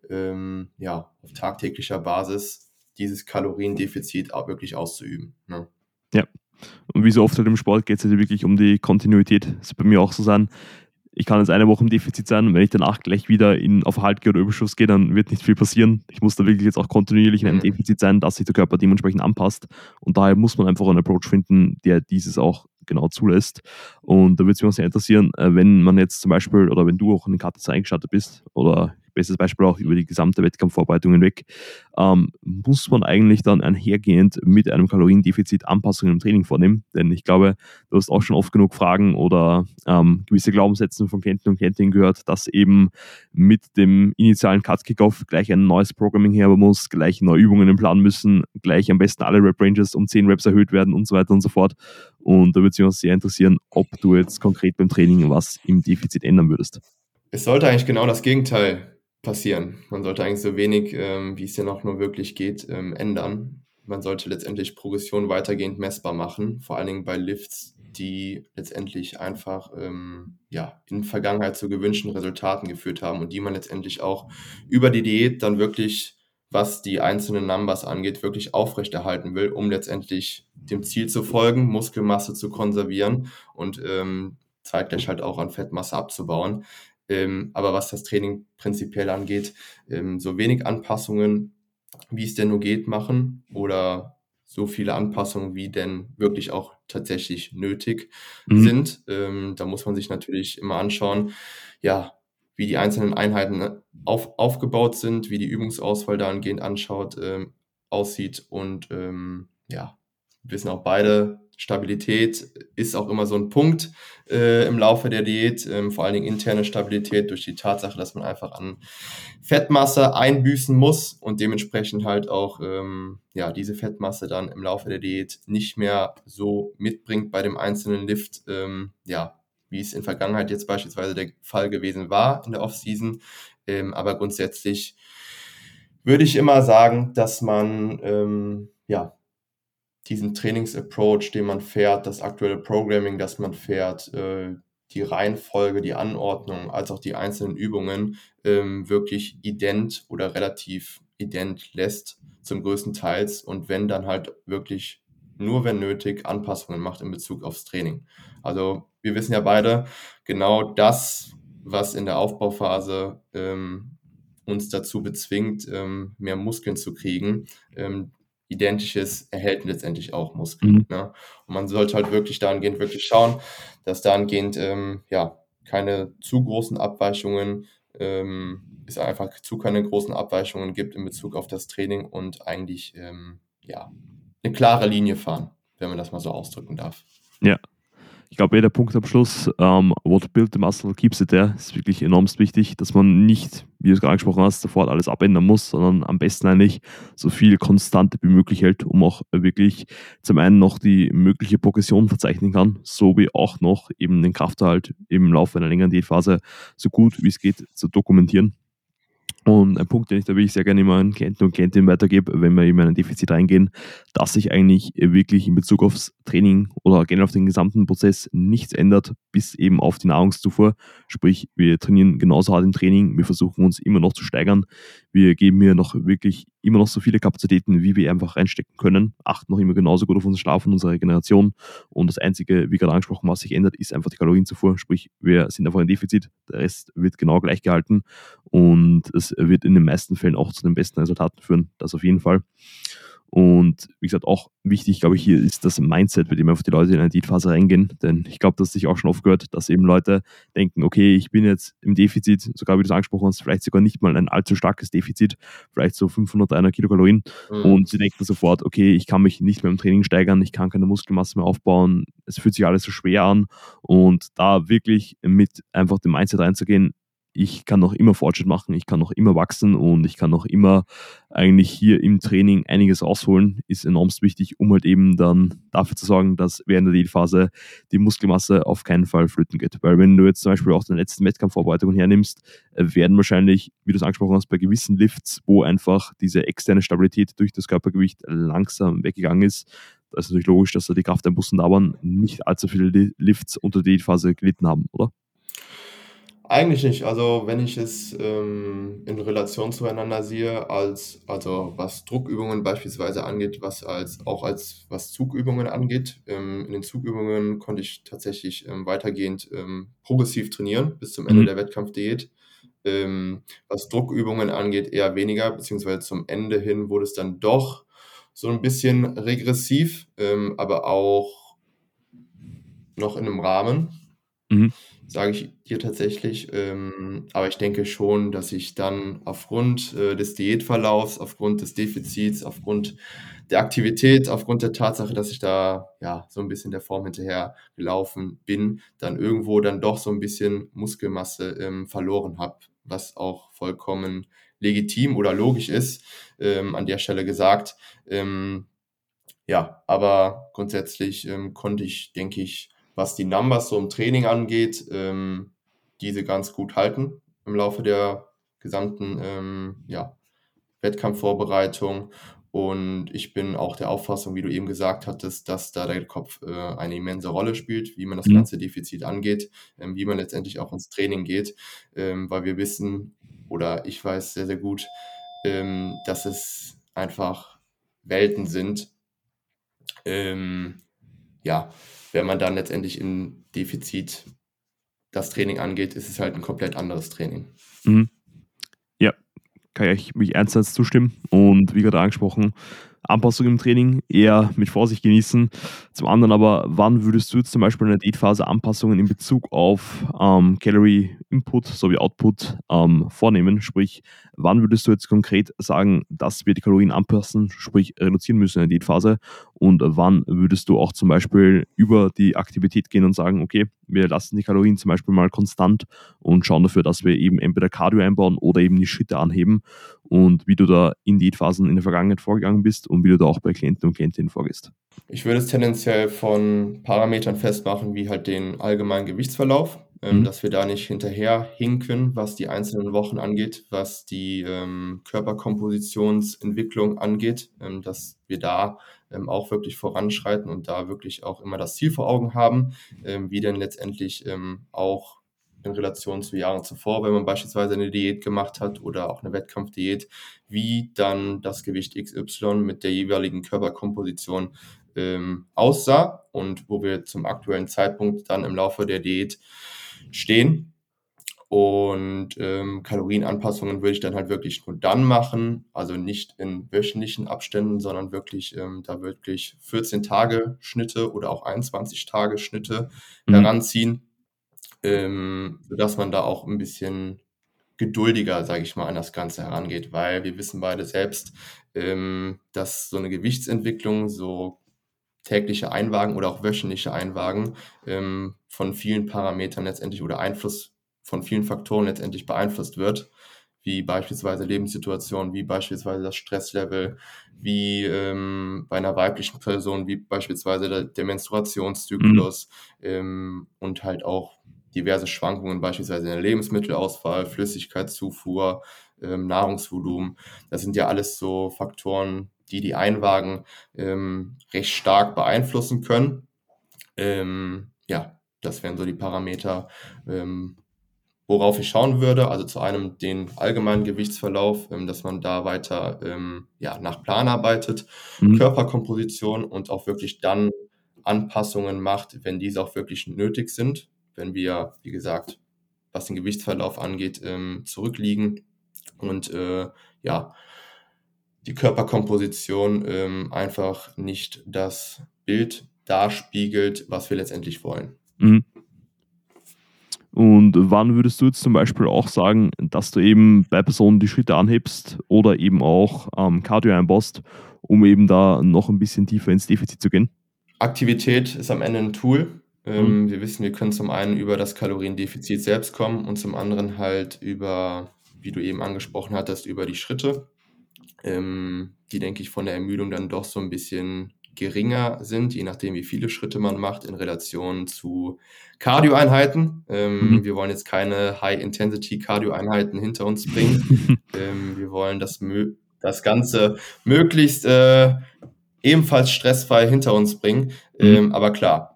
ähm, ja, auf tagtäglicher Basis dieses Kaloriendefizit auch wirklich auszuüben, ne? Ja. Und wie so oft halt im Sport geht's halt wirklich um die Kontinuität. Das wird bei mir auch so sein. Ich kann jetzt eine Woche im Defizit sein und wenn ich danach gleich wieder in auf gehe oder Überschuss gehe, dann wird nicht viel passieren. Ich muss da wirklich jetzt auch kontinuierlich in einem Mhm. Defizit sein, dass sich der Körper dementsprechend anpasst. Und daher muss man einfach einen Approach finden, der dieses auch genau zulässt. Und da würde es mich auch sehr interessieren, äh, wenn man jetzt zum Beispiel oder wenn du auch in den jetzt eingeschaltet bist oder bestes Beispiel auch über die gesamte Wettkampfvorbereitung hinweg, ähm, muss man eigentlich dann einhergehend mit einem Kaloriendefizit Anpassungen im Training vornehmen. Denn ich glaube, du hast auch schon oft genug Fragen oder ähm, gewisse Glaubenssätze von Klienten und Klientinnen gehört, dass eben mit dem initialen Cut-Kickoff gleich ein neues Programming her muss, gleich neue Übungen im Plan müssen, gleich am besten alle Rep-Ranges um 10 Reps erhöht werden und so weiter und so fort. Und da würde sich uns sehr interessieren, ob du jetzt konkret beim Training was im Defizit ändern würdest. Es sollte eigentlich genau das Gegenteil passieren. Man sollte eigentlich so wenig, ähm, wie es ja noch nur wirklich geht, ähm, ändern. Man sollte letztendlich Progression weitergehend messbar machen, vor allen Dingen bei Lifts, die letztendlich einfach ähm, ja, in Vergangenheit zu gewünschten Resultaten geführt haben und die man letztendlich auch über die Diät dann wirklich, was die einzelnen Numbers angeht, wirklich aufrechterhalten will, um letztendlich dem Ziel zu folgen, Muskelmasse zu konservieren und ähm, zeitgleich halt auch an Fettmasse abzubauen. Ähm, aber was das Training prinzipiell angeht, ähm, so wenig Anpassungen, wie es denn nur geht, machen oder so viele Anpassungen, wie denn wirklich auch tatsächlich nötig mhm. sind. Ähm, da muss man sich natürlich immer anschauen, ja, wie die einzelnen Einheiten ne, auf, aufgebaut sind, wie die Übungsauswahl dahingehend anschaut, ähm, aussieht und ähm, ja, wissen auch beide, Stabilität ist auch immer so ein Punkt äh, im Laufe der Diät, ähm, vor allen Dingen interne Stabilität durch die Tatsache, dass man einfach an Fettmasse einbüßen muss und dementsprechend halt auch ähm, ja, diese Fettmasse dann im Laufe der Diät nicht mehr so mitbringt bei dem einzelnen Lift, ähm, ja, wie es in Vergangenheit jetzt beispielsweise der Fall gewesen war in der Offseason. Ähm, aber grundsätzlich würde ich immer sagen, dass man ähm, ja diesen Trainingsapproach, den man fährt, das aktuelle Programming, das man fährt, äh, die Reihenfolge, die Anordnung, als auch die einzelnen Übungen ähm, wirklich ident oder relativ ident lässt, zum größten Teils. Und wenn dann halt wirklich nur wenn nötig Anpassungen macht in Bezug aufs Training. Also wir wissen ja beide, genau das, was in der Aufbauphase ähm, uns dazu bezwingt, ähm, mehr Muskeln zu kriegen, ähm, Identisches erhält letztendlich auch Muskeln. Mhm. Ne? Und man sollte halt wirklich dahingehend wirklich schauen, dass dahingehend ähm, ja keine zu großen Abweichungen, ähm, es einfach zu keine großen Abweichungen gibt in Bezug auf das Training und eigentlich ähm, ja eine klare Linie fahren, wenn man das mal so ausdrücken darf. Ja, ich glaube, jeder Punkt am Schluss, ähm, what built the muscle keeps it there, ist wirklich enorm wichtig, dass man nicht, wie du es gerade angesprochen hast, sofort alles abändern muss, sondern am besten eigentlich so viel Konstante wie möglich hält, um auch wirklich zum einen noch die mögliche Progression verzeichnen kann, sowie auch noch eben den Krafterhalt im Laufe einer längeren Diätphase so gut wie es geht zu dokumentieren. Und ein Punkt, den ich da wirklich sehr gerne immer an Klienten und Klientinnen weitergebe, wenn wir in ein Defizit reingehen, dass sich eigentlich wirklich in Bezug aufs Training oder generell auf den gesamten Prozess nichts ändert, bis eben auf die Nahrungszufuhr. Sprich, wir trainieren genauso hart im Training, wir versuchen uns immer noch zu steigern. Wir geben hier noch wirklich immer noch so viele Kapazitäten, wie wir einfach reinstecken können, achten noch immer genauso gut auf unseren Schlaf und unsere Regeneration. Und das Einzige, wie gerade angesprochen, was sich ändert, ist einfach die Kalorienzufuhr. Sprich, wir sind einfach ein Defizit, der Rest wird genau gleich gehalten und es wird in den meisten Fällen auch zu den besten Resultaten führen. Das auf jeden Fall. Und wie gesagt, auch wichtig, glaube ich, hier ist das Mindset, mit dem einfach die Leute in eine Diätphase reingehen. Denn ich glaube, dass sich auch schon oft gehört, dass eben Leute denken, okay, ich bin jetzt im Defizit, sogar wie du es angesprochen hast, vielleicht sogar nicht mal ein allzu starkes Defizit, vielleicht so 500, 300 Kilokalorien. Mhm. Und sie denken sofort, okay, ich kann mich nicht mehr im Training steigern, ich kann keine Muskelmasse mehr aufbauen, es fühlt sich alles so schwer an. Und da wirklich mit einfach dem Mindset reinzugehen, ich kann noch immer Fortschritt machen, ich kann noch immer wachsen und ich kann noch immer eigentlich hier im Training einiges rausholen, ist enorm wichtig, um halt eben dann dafür zu sorgen, dass während der Diätphase die Muskelmasse auf keinen Fall flöten geht. Weil wenn du jetzt zum Beispiel auch den letzten Wettkampfvorbereitungen hernimmst, äh, werden wahrscheinlich, wie du es angesprochen hast, bei gewissen Lifts, wo einfach diese externe Stabilität durch das Körpergewicht langsam weggegangen ist, da ist natürlich logisch, dass da die Krafteinbußen da waren, nicht allzu viele Lifts unter der Diätphase gelitten haben, oder? Eigentlich nicht. Also, wenn ich es, ähm, in Relation zueinander sehe, als also, was Druckübungen beispielsweise angeht, was als auch als was Zugübungen angeht. Ähm, in den Zugübungen konnte ich tatsächlich, ähm, weitergehend, ähm, progressiv trainieren bis zum Ende Mhm. der Wettkampfdiät. Ähm, was Druckübungen angeht, eher weniger, beziehungsweise zum Ende hin wurde es dann doch so ein bisschen regressiv, ähm, aber auch noch in einem Rahmen. Mhm. Sage ich dir tatsächlich. Ähm, aber ich denke schon, dass ich dann aufgrund, äh, des Diätverlaufs, aufgrund des Defizits, aufgrund der Aktivität, aufgrund der Tatsache, dass ich da, ja, so 'n bisschen der Form hinterhergelaufen bin, dann irgendwo dann doch so 'n bisschen Muskelmasse, ähm, verloren habe, was auch vollkommen legitim oder logisch ist, ähm, an der Stelle gesagt. Ähm, ja, aber grundsätzlich, ähm, konnte ich, denke ich, was die Numbers so im Training angeht, ähm, diese ganz gut halten im Laufe der gesamten, ähm, ja, Wettkampfvorbereitung. Und ich bin auch der Auffassung, wie du eben gesagt hattest, dass da der Kopf, äh, eine immense Rolle spielt, wie man das Mhm. ganze Defizit angeht, ähm, wie man letztendlich auch ins Training geht. Ähm, weil wir wissen oder ich weiß sehr, sehr gut, ähm, dass es einfach Welten sind ähm, ja, wenn man dann letztendlich im Defizit das Training angeht, ist es halt 'n komplett anderes Training. Mhm. Ja, kann ich mich 1 zu 1 zustimmen. Und wie grade angesprochen, Anpassungen im Training eher mit Vorsicht genießen. Zum anderen aber, wann würdest du jetzt zum Beispiel in der Diätphase Anpassungen in Bezug auf, ähm, Calorie Input sowie Output, ähm, vornehmen? Sprich, wann würdest du jetzt konkret sagen, dass wir die Kalorien anpassen, sprich reduzieren müssen in der Diätphase? Und wann würdest du auch zum Beispiel über die Aktivität gehen und sagen: „Okay, wir lassen die Kalorien zum Beispiel mal konstant und schauen dafür, dass wir eben entweder Cardio einbauen oder eben die Schritte anheben“, und wie du da in Diätphasen in der Vergangenheit vorgegangen bist und wie du da auch bei Klienten und Klientinnen vorgehst? Ich würde es tendenziell von Parametern festmachen, wie halt den allgemeinen Gewichtsverlauf, ähm, Mhm. dass wir da nicht hinterherhinken, was die einzelnen Wochen angeht, was die, ähm, Körperkompositionsentwicklung angeht, ähm, dass wir da, ähm, auch wirklich voranschreiten und da wirklich auch immer das Ziel vor Augen haben, ähm, wie denn letztendlich, ähm, auch in Relation zu Jahren zuvor, wenn man beispielsweise 'ne Diät gemacht hat oder auch 'ne Wettkampfdiät, wie dann das Gewicht XY mit der jeweiligen Körperkomposition, ähm, aussah und wo wir zum aktuellen Zeitpunkt dann im Laufe der Diät stehen. Und, ähm, Kalorienanpassungen würde ich dann halt wirklich nur dann machen, also nicht in wöchentlichen Abständen, sondern wirklich, ähm, da wirklich 14 Tage Schnitte oder auch 21 Tage Schnitte Mhm. heranziehen, ähm, sodass man da auch 'n bisschen geduldiger, sage ich mal, an das Ganze herangeht. Weil wir wissen beide selbst, ähm, dass so 'ne Gewichtsentwicklung, so tägliche Einwagen oder auch wöchentliche Einwagen, ähm, von vielen Parametern letztendlich oder Einfluss von vielen Faktoren letztendlich beeinflusst wird, wie beispielsweise Lebenssituationen, wie beispielsweise das Stresslevel, wie, ähm, bei 'ner weiblichen Person, wie beispielsweise der der Mhm. Menstruationszyklus, ähm, und halt auch diverse Schwankungen, beispielsweise in der Lebensmittelauswahl, Flüssigkeitszufuhr, ähm, Nahrungsvolumen. Das sind ja alles so Faktoren, die die Einwagen, ähm, recht stark beeinflussen können. Ähm, ja, das wären so die Parameter, ähm, worauf ich schauen würde. Also, zu einem den allgemeinen Gewichtsverlauf, ähm, dass man da weiter, ähm, ja, nach Plan arbeitet, Mhm. Körperkomposition und auch wirklich dann Anpassungen macht, wenn diese auch wirklich nötig sind. Wenn wir, wie gesagt, was den Gewichtsverlauf angeht, ähm, zurückliegen und, äh, ja die Körperkomposition, ähm, einfach nicht das Bild darspiegelt, was wir letztendlich wollen. Mhm. Und wann würdest du jetzt zum Beispiel auch sagen, dass du eben bei Personen die Schritte anhebst oder eben auch, ähm, Cardio einbaust, um eben da noch 'n bisschen tiefer ins Defizit zu gehen? Aktivität ist am Ende 'n Tool. Mhm. Ähm, wir wissen, wir können zum einen über das Kaloriendefizit selbst kommen und zum anderen halt über, wie du eben angesprochen hattest, über die Schritte, ähm, die, denke ich, von der Ermüdung dann doch so 'n bisschen geringer sind, je nachdem, wie viele Schritte man macht in Relation zu Cardioeinheiten. Mhm. Ähm, wir wollen jetzt keine High-Intensity-Cardioeinheiten hinter uns bringen. Ähm, wir wollen das das Ganze möglichst, äh, ebenfalls stressfrei hinter uns bringen. Mhm. Ähm, aber klar,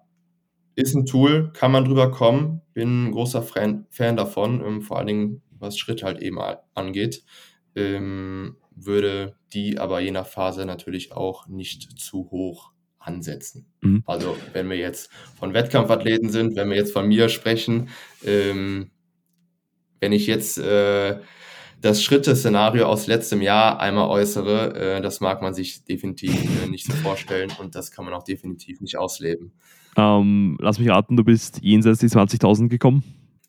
ist 'n Tool, kann man drüber kommen. Bin 'n großer Fan Fan davon, ähm, vor allen Dingen, was Schritte halt eben angeht. Ähm, würde die aber je nach Phase natürlich auch nicht zu hoch ansetzen. Mhm. Also, wenn wir jetzt von Wettkampfathleten sind, wenn wir jetzt von mir sprechen, ähm wenn ich jetzt, äh, das Schritte-Szenario aus letztem Jahr einmal äußere, äh, das mag man sich definitiv, äh, nicht so vorstellen und das kann man auch definitiv nicht ausleben. Ähm, lass mich raten, du bist jenseits die 20.000 gekommen?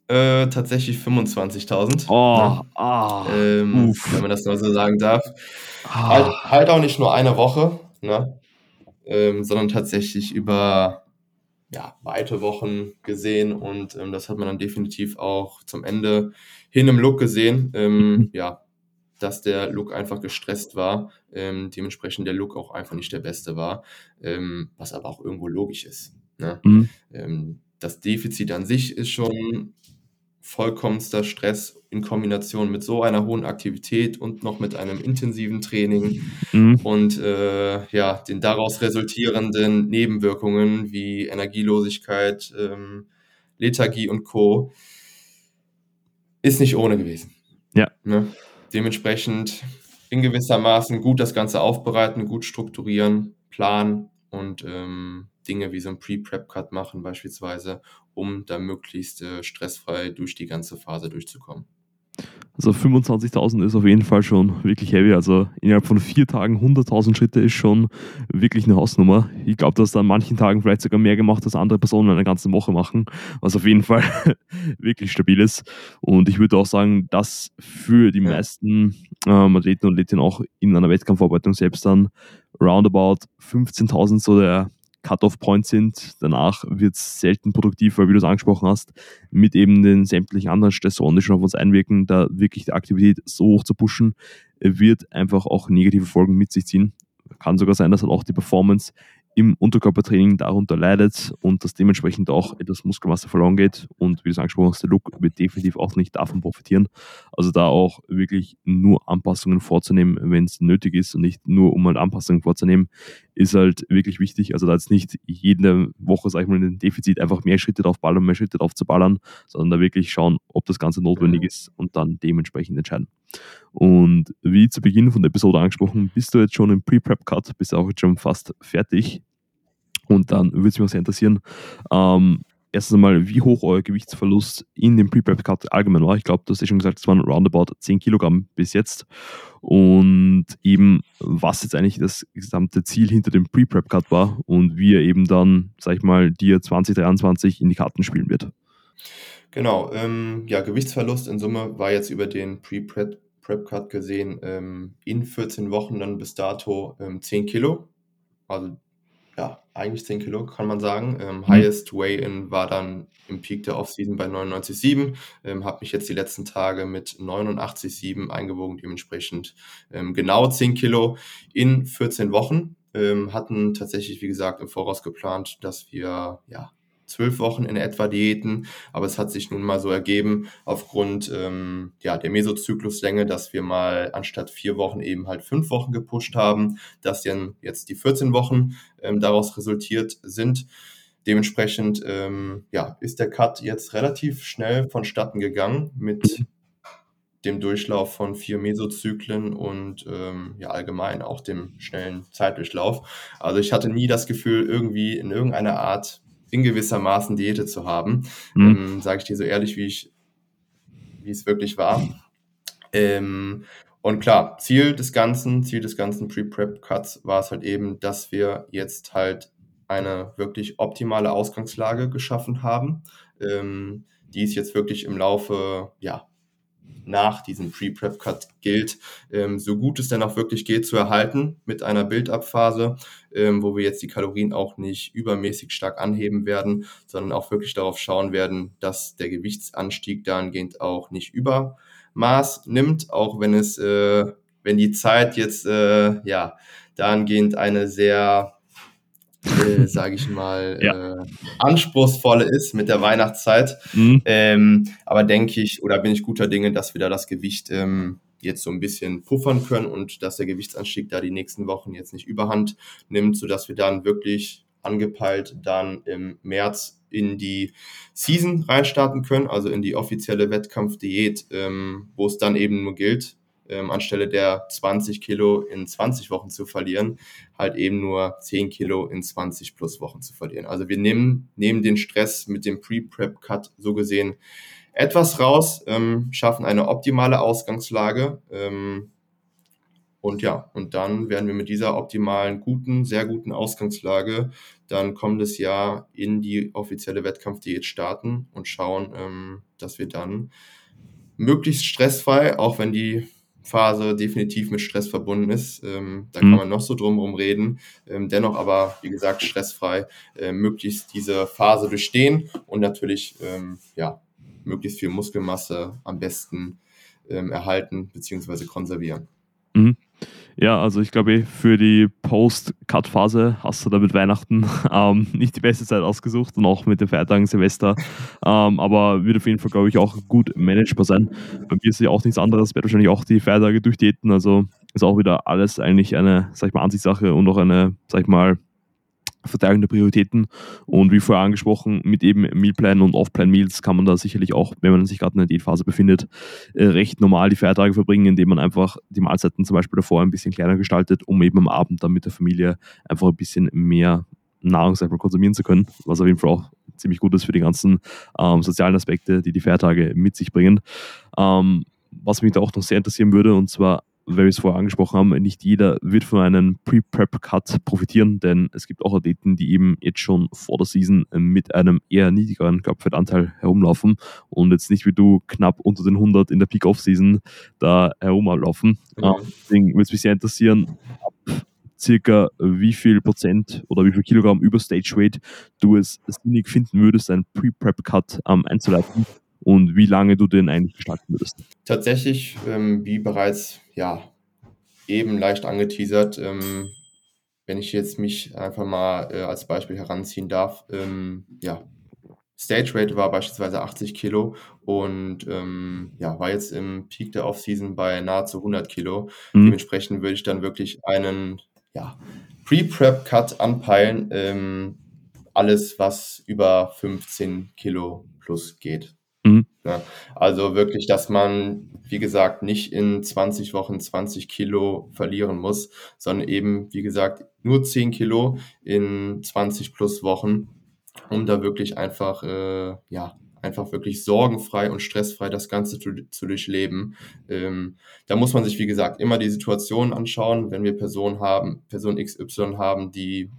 Äh, tatsächlich 25.000, Oh, ne? ah, Ähm, wenn man das mal so sagen darf. Halt Ah. halt auch nicht nur eine Woche, ne? Ähm, sondern tatsächlich über, ja, weite Wochen gesehen und, ähm, das hat man dann definitiv auch zum Ende hin im Look gesehen, ähm, Mhm. ja, dass der Look einfach gestresst war, ähm, dementsprechend der Look auch einfach nicht der beste war, ähm, was aber auch irgendwo logisch ist, ne? Mhm. Ähm, das Defizit an sich ist schon vollkommenster Stress in Kombination mit so einer hohen Aktivität und noch mit einem intensiven Training Mhm. und, äh, ja, den daraus resultierenden Nebenwirkungen wie Energielosigkeit, ähm, Lethargie und Co. Ist nicht ohne gewesen. Ja. Ne? Dementsprechend in gewissermaßen gut das Ganze aufbereiten, gut strukturieren, planen und, ähm, Dinge wie so 'n Pre-Prep-Cut machen beispielsweise, um da möglichst, äh, stressfrei durch die ganze Phase durchzukommen. Also 25.000 ist auf jeden Fall schon wirklich heavy. Also innerhalb von 4 Tagen 100.000 Schritte ist schon wirklich 'ne Hausnummer. Ich glaube, du hast an manchen Tagen vielleicht sogar mehr gemacht, als andere Personen in 'ner ganzen Woche machen, was auf jeden Fall wirklich stabil ist. Und ich würde auch sagen, dass für die meisten, ähm, Athleten und Athletinnen auch in einer Wettkampfvorbereitung selbst dann roundabout 15.000 so der Cut-off-Point sind. Danach wird's selten produktiv, weil wie du's angesprochen hast, mit eben den sämtlichen anderen Stressoren, die schon auf uns einwirken, da wirklich die Aktivität so hoch zu pushen, wird einfach auch negative Folgen mit sich ziehen. Kann sogar sein, dass halt auch die Performance im Unterkörpertraining darunter leidet und dass dementsprechend auch etwas Muskelmasse verloren geht. Und wie du's angesprochen hast, der Look wird definitiv auch nicht davon profitieren. Also da auch wirklich nur Anpassungen vorzunehmen, wenn's nötig ist und nicht nur, um halt Anpassungen vorzunehmen, ist halt wirklich wichtig. Also da jetzt nicht jede Woche, sage ich mal, in den Defizit einfach mehr Schritte draufballern, mehr Schritte drauf zu ballern, sondern da wirklich schauen, ob das Ganze notwendig ist und dann dementsprechend entscheiden. Und wie zu Beginn von der Episode angesprochen, bist du jetzt schon im Pre-Prep-Cut, bist auch jetzt schon fast fertig. Und dann würde es mich auch sehr interessieren, ähm, erstens einmal, wie hoch euer Gewichtsverlust in dem Pre-Prep-Cut allgemein war. Ich glaube, du hast ja schon gesagt, es waren roundabout 10 Kilogramm bis jetzt. Und eben, was jetzt eigentlich das gesamte Ziel hinter dem Pre-Prep-Cut war und wie er eben dann, sage ich mal, dir 2023 in die Karten spielen wird. Genau, ähm, ja, Gewichtsverlust in Summe war jetzt über den Pre-Prep Prep-Cut gesehen, ähm, in 14 Wochen dann bis dato, ähm, 10 Kilo. Also, eigentlich 10 Kilo, kann man sagen. Ähm, Mhm. Highest Weigh-in war dann im Peak der Offseason bei 99,7. Ähm, habe mich jetzt die letzten Tage mit 89,7 eingewogen, dementsprechend, ähm, genau 10 Kilo in 14 Wochen. Ähm, hatten tatsächlich, wie gesagt, im Voraus geplant, dass wir, ja, 12 Wochen in etwa diäten, aber es hat sich nun mal so ergeben aufgrund, ähm, ja, der Mesozykluslänge, dass wir mal anstatt 4 Wochen eben halt 5 Wochen gepusht haben, dass dann jetzt die 14 Wochen, ähm, daraus resultiert sind. Dementsprechend, ähm, ja, ist der Cut jetzt relativ schnell vonstatten gegangen mit dem Durchlauf von 4 Mesozyklen und, ähm, ja, allgemein auch dem schnellen Zeitdurchlauf. Also, ich hatte nie das Gefühl, irgendwie in irgendeiner Art in gewissermaßen diätet zu haben, Mhm. ähm, sage ich dir so ehrlich, wie ich wie es wirklich war. Ähm, und klar, Ziel des Ganzen Ziel des ganzen Pre-Prep-Cuts war es halt eben, dass wir jetzt halt eine wirklich optimale Ausgangslage geschaffen haben, ähm, die es jetzt wirklich im Laufe, ja, nach diesem Pre-Prep-Cut gilt, ähm, so gut es denn auch wirklich geht, zu erhalten mit einer Build-up-Phase, ähm, wo wir jetzt die Kalorien auch nicht übermäßig stark anheben werden, sondern auch wirklich darauf schauen werden, dass der Gewichtsanstieg dahingehend auch nicht Übermaß nimmt, auch wenn es, äh wenn die Zeit jetzt, äh, ja, dahingehend eine sehr, äh, sage ich mal, Ja. äh, anspruchsvolle ist mit der Weihnachtszeit. Mhm. Ähm, aber denke ich oder bin ich guter Dinge, dass wir da das Gewicht, ähm, jetzt so 'n bisschen puffern können und dass der Gewichtsanstieg da die nächsten Wochen jetzt nicht Überhand nimmt, sodass wir dann wirklich angepeilt dann im März in die Season reinstarten können, also in die offizielle Wettkampfdiät, ähm, wo es dann eben nur gilt, ähm, anstelle der 20 Kilo in 20 Wochen zu verlieren, halt eben nur 10 Kilo in 20 plus Wochen zu verlieren. Also, wir nehmen nehmen den Stress mit dem Pre-Prep-Cut so gesehen etwas raus, ähm, schaffen eine optimale Ausgangslage, ähm, und ja, und dann werden wir mit dieser optimalen, guten, sehr guten Ausgangslage dann kommendes Jahr in die offizielle Wettkampfdiät starten und schauen, ähm, dass wir dann möglichst stressfrei, auch wenn die Phase definitiv mit Stress verbunden ist. Ähm, da mhm. kann man noch so drumherum reden. Ähm, dennoch aber, wie gesagt, stressfrei äh, möglichst diese Phase bestehen und natürlich ähm, ja, möglichst viel Muskelmasse am besten ähm, erhalten bzw. konservieren. Mhm. Ja, also ich glaube, für die Post-Cut-Phase hast du da mit Weihnachten ähm, nicht die beste Zeit ausgesucht und auch mit den Feiertagen Silvester. Ähm, aber wird auf jeden Fall, glaube ich, auch gut managebar sein. Bei mir ist ja auch nichts anderes, werde wahrscheinlich auch die Feiertage durchdiäten. Also ist auch wieder alles eigentlich eine, sag ich mal, Ansichtssache und auch eine, sag ich mal, Verteilung der Prioritäten. Und wie vorher angesprochen, mit eben Mealplan und Off-Plan-Meals kann man da sicherlich auch, wenn man sich gerade in der Diätphase befindet, äh, recht normal die Feiertage verbringen, indem man einfach die Mahlzeiten zum Beispiel davor ein bisschen kleiner gestaltet, um eben am Abend dann mit der Familie einfach ein bisschen mehr Nahrung konsumieren zu können, was auf jeden Fall auch ziemlich gut ist für die ganzen ähm, sozialen Aspekte, die die Feiertage mit sich bringen. Ähm, was mich da auch noch sehr interessieren würde, und zwar weil wir es vorher angesprochen haben, nicht jeder wird von einem Pre-Prep-Cut profitieren, denn es gibt auch Athleten, die eben jetzt schon vor der Season mit einem eher niedrigeren Körperfettanteil herumlaufen und jetzt nicht wie du knapp unter den 100 in der Peak-Off-Season da herumlaufen. Mhm. Deswegen würde es mich sehr interessieren, ab circa wie viel Prozent oder wie viel Kilogramm über Stage Weight du es sinnig finden würdest, einen Pre-Prep-Cut ähm, einzuleiten und wie lange du den eigentlich gestalten würdest. Tatsächlich, ähm, wie bereits ja, eben leicht angeteasert, ähm, wenn ich jetzt mich einfach mal äh, als Beispiel heranziehen darf, ähm, ja, Stage Rate war beispielsweise 80 Kilo und ähm, ja, war jetzt im Peak der Offseason bei nahezu 100 Kilo. Mhm. Dementsprechend würde ich dann wirklich einen ja, Pre-Prep-Cut anpeilen, ähm, alles was über 15 Kilo plus geht. Mhm. Ja, also wirklich, dass man, wie gesagt, nicht in 20 Wochen 20 Kilo verlieren muss, sondern eben, wie gesagt, nur 10 Kilo in 20 plus Wochen, um da wirklich einfach, äh, ja, einfach wirklich sorgenfrei und stressfrei das Ganze zu, zu durchleben. Ähm, da muss man sich, wie gesagt, immer die Situation anschauen, wenn wir Personen haben, Person XY haben, die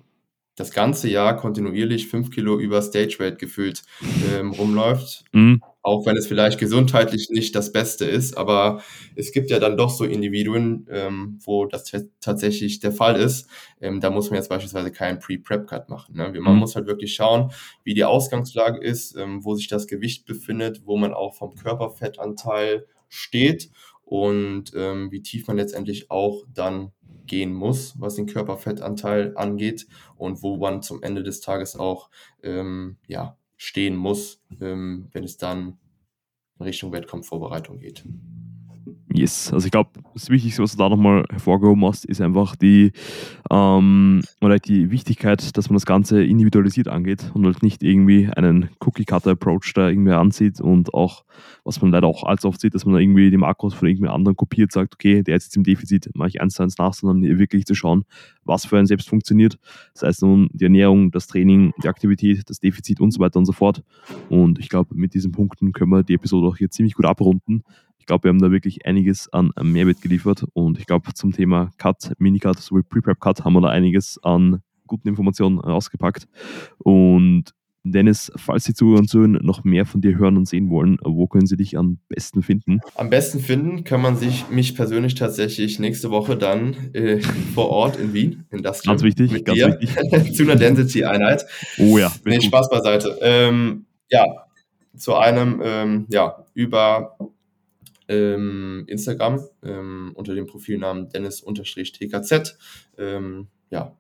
das ganze Jahr kontinuierlich 5 Kilo über Stage Weight gefühlt ähm, rumläuft. Mhm auch wenn es vielleicht gesundheitlich nicht das Beste ist, aber es gibt ja dann doch so Individuen, ähm, wo das tatsächlich der Fall ist. Ähm, da muss man jetzt beispielsweise keinen Pre-Prep-Cut machen. Ne? Man mhm. muss halt wirklich schauen, wie die Ausgangslage ist, ähm, wo sich das Gewicht befindet, wo man auch vom Körperfettanteil steht und ähm, wie tief man letztendlich auch dann gehen muss, was den Körperfettanteil angeht und wo man zum Ende des Tages auch ähm, ja, stehen muss, ähm, wenn es dann in Richtung Wettkampfvorbereitung geht. Yes, also ich glaube, das Wichtigste, was du da nochmal hervorgehoben hast, ist einfach die, ähm, oder die Wichtigkeit, dass man das Ganze individualisiert angeht und halt nicht irgendwie einen Cookie-Cutter-Approach da irgendwie ansieht und auch, was man leider auch allzu oft sieht, dass man da irgendwie die Makros von irgendjemand anderen kopiert, sagt, okay, der ist jetzt im Defizit, mache ich eins zu eins nach, sondern wirklich zu schauen, was für einen selbst funktioniert. Das heißt nun die Ernährung, das Training, die Aktivität, das Defizit und so weiter und so fort. Und ich glaube, mit diesen Punkten können wir die Episode auch hier ziemlich gut abrunden glaube, wir haben da wirklich einiges an Mehrwert geliefert und ich glaube, zum Thema Cut, Minicut sowie Pre-Prep-Cut haben wir da einiges an guten Informationen rausgepackt. Und Dennis, falls die Zuhörer und Zuhörer noch mehr von dir hören und sehen wollen, wo können sie dich am besten finden? Am besten finden kann man sich mich persönlich tatsächlich nächste Woche dann äh, vor Ort in Wien, in das Ganz wichtig, mit ganz dir, wichtig. zu einer Density-Einheit. Oh ja. Nee, Spaß beiseite. Ähm, ja, zu einem, ähm, ja, über ähm, Instagram ähm, unter dem Profilnamen Dennis-TKZ. Ähm, ja,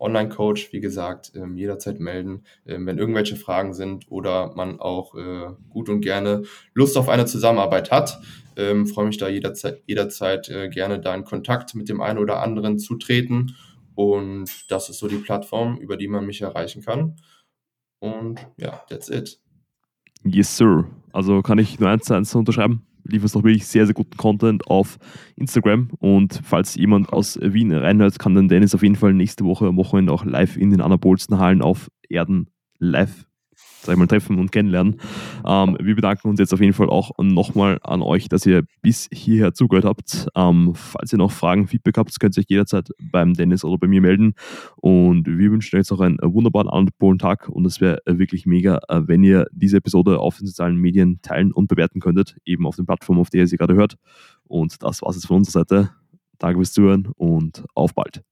Online-Coach, wie gesagt, ähm, jederzeit melden, ähm, wenn irgendwelche Fragen sind oder man auch äh, gut und gerne Lust auf eine Zusammenarbeit hat. Ähm, freue mich da jederzeit, jederzeit äh, gerne da in Kontakt mit dem einen oder anderen zu treten. Und das ist so die Plattform, über die man mich erreichen kann. Und ja, that's it. Yes, sir. Also kann ich nur eins zu eins unterschreiben lieferst noch wirklich sehr, sehr guten Content auf Instagram. Und falls jemand aus Wien reinhört, kann dann Dennis auf jeden Fall nächste Woche am Wochenende auch live in den Anabolzen Hallen auf Erden live sag ich mal, treffen und kennenlernen. Ähm, wir bedanken uns jetzt auf jeden Fall auch nochmal an euch, dass ihr bis hierher zugehört habt. Ähm, falls ihr noch Fragen, Feedback habt, könnt ihr euch jederzeit beim Dennis oder bei mir melden. Und wir wünschen euch jetzt noch einen wunderbaren anderen Tag und es wäre wirklich mega, äh, wenn ihr diese Episode auf den sozialen Medien teilen und bewerten könntet, eben auf den Plattformen, auf der ihr sie gerade hört. Und das war es jetzt von unserer Seite. Danke fürs Zuhören und auf bald.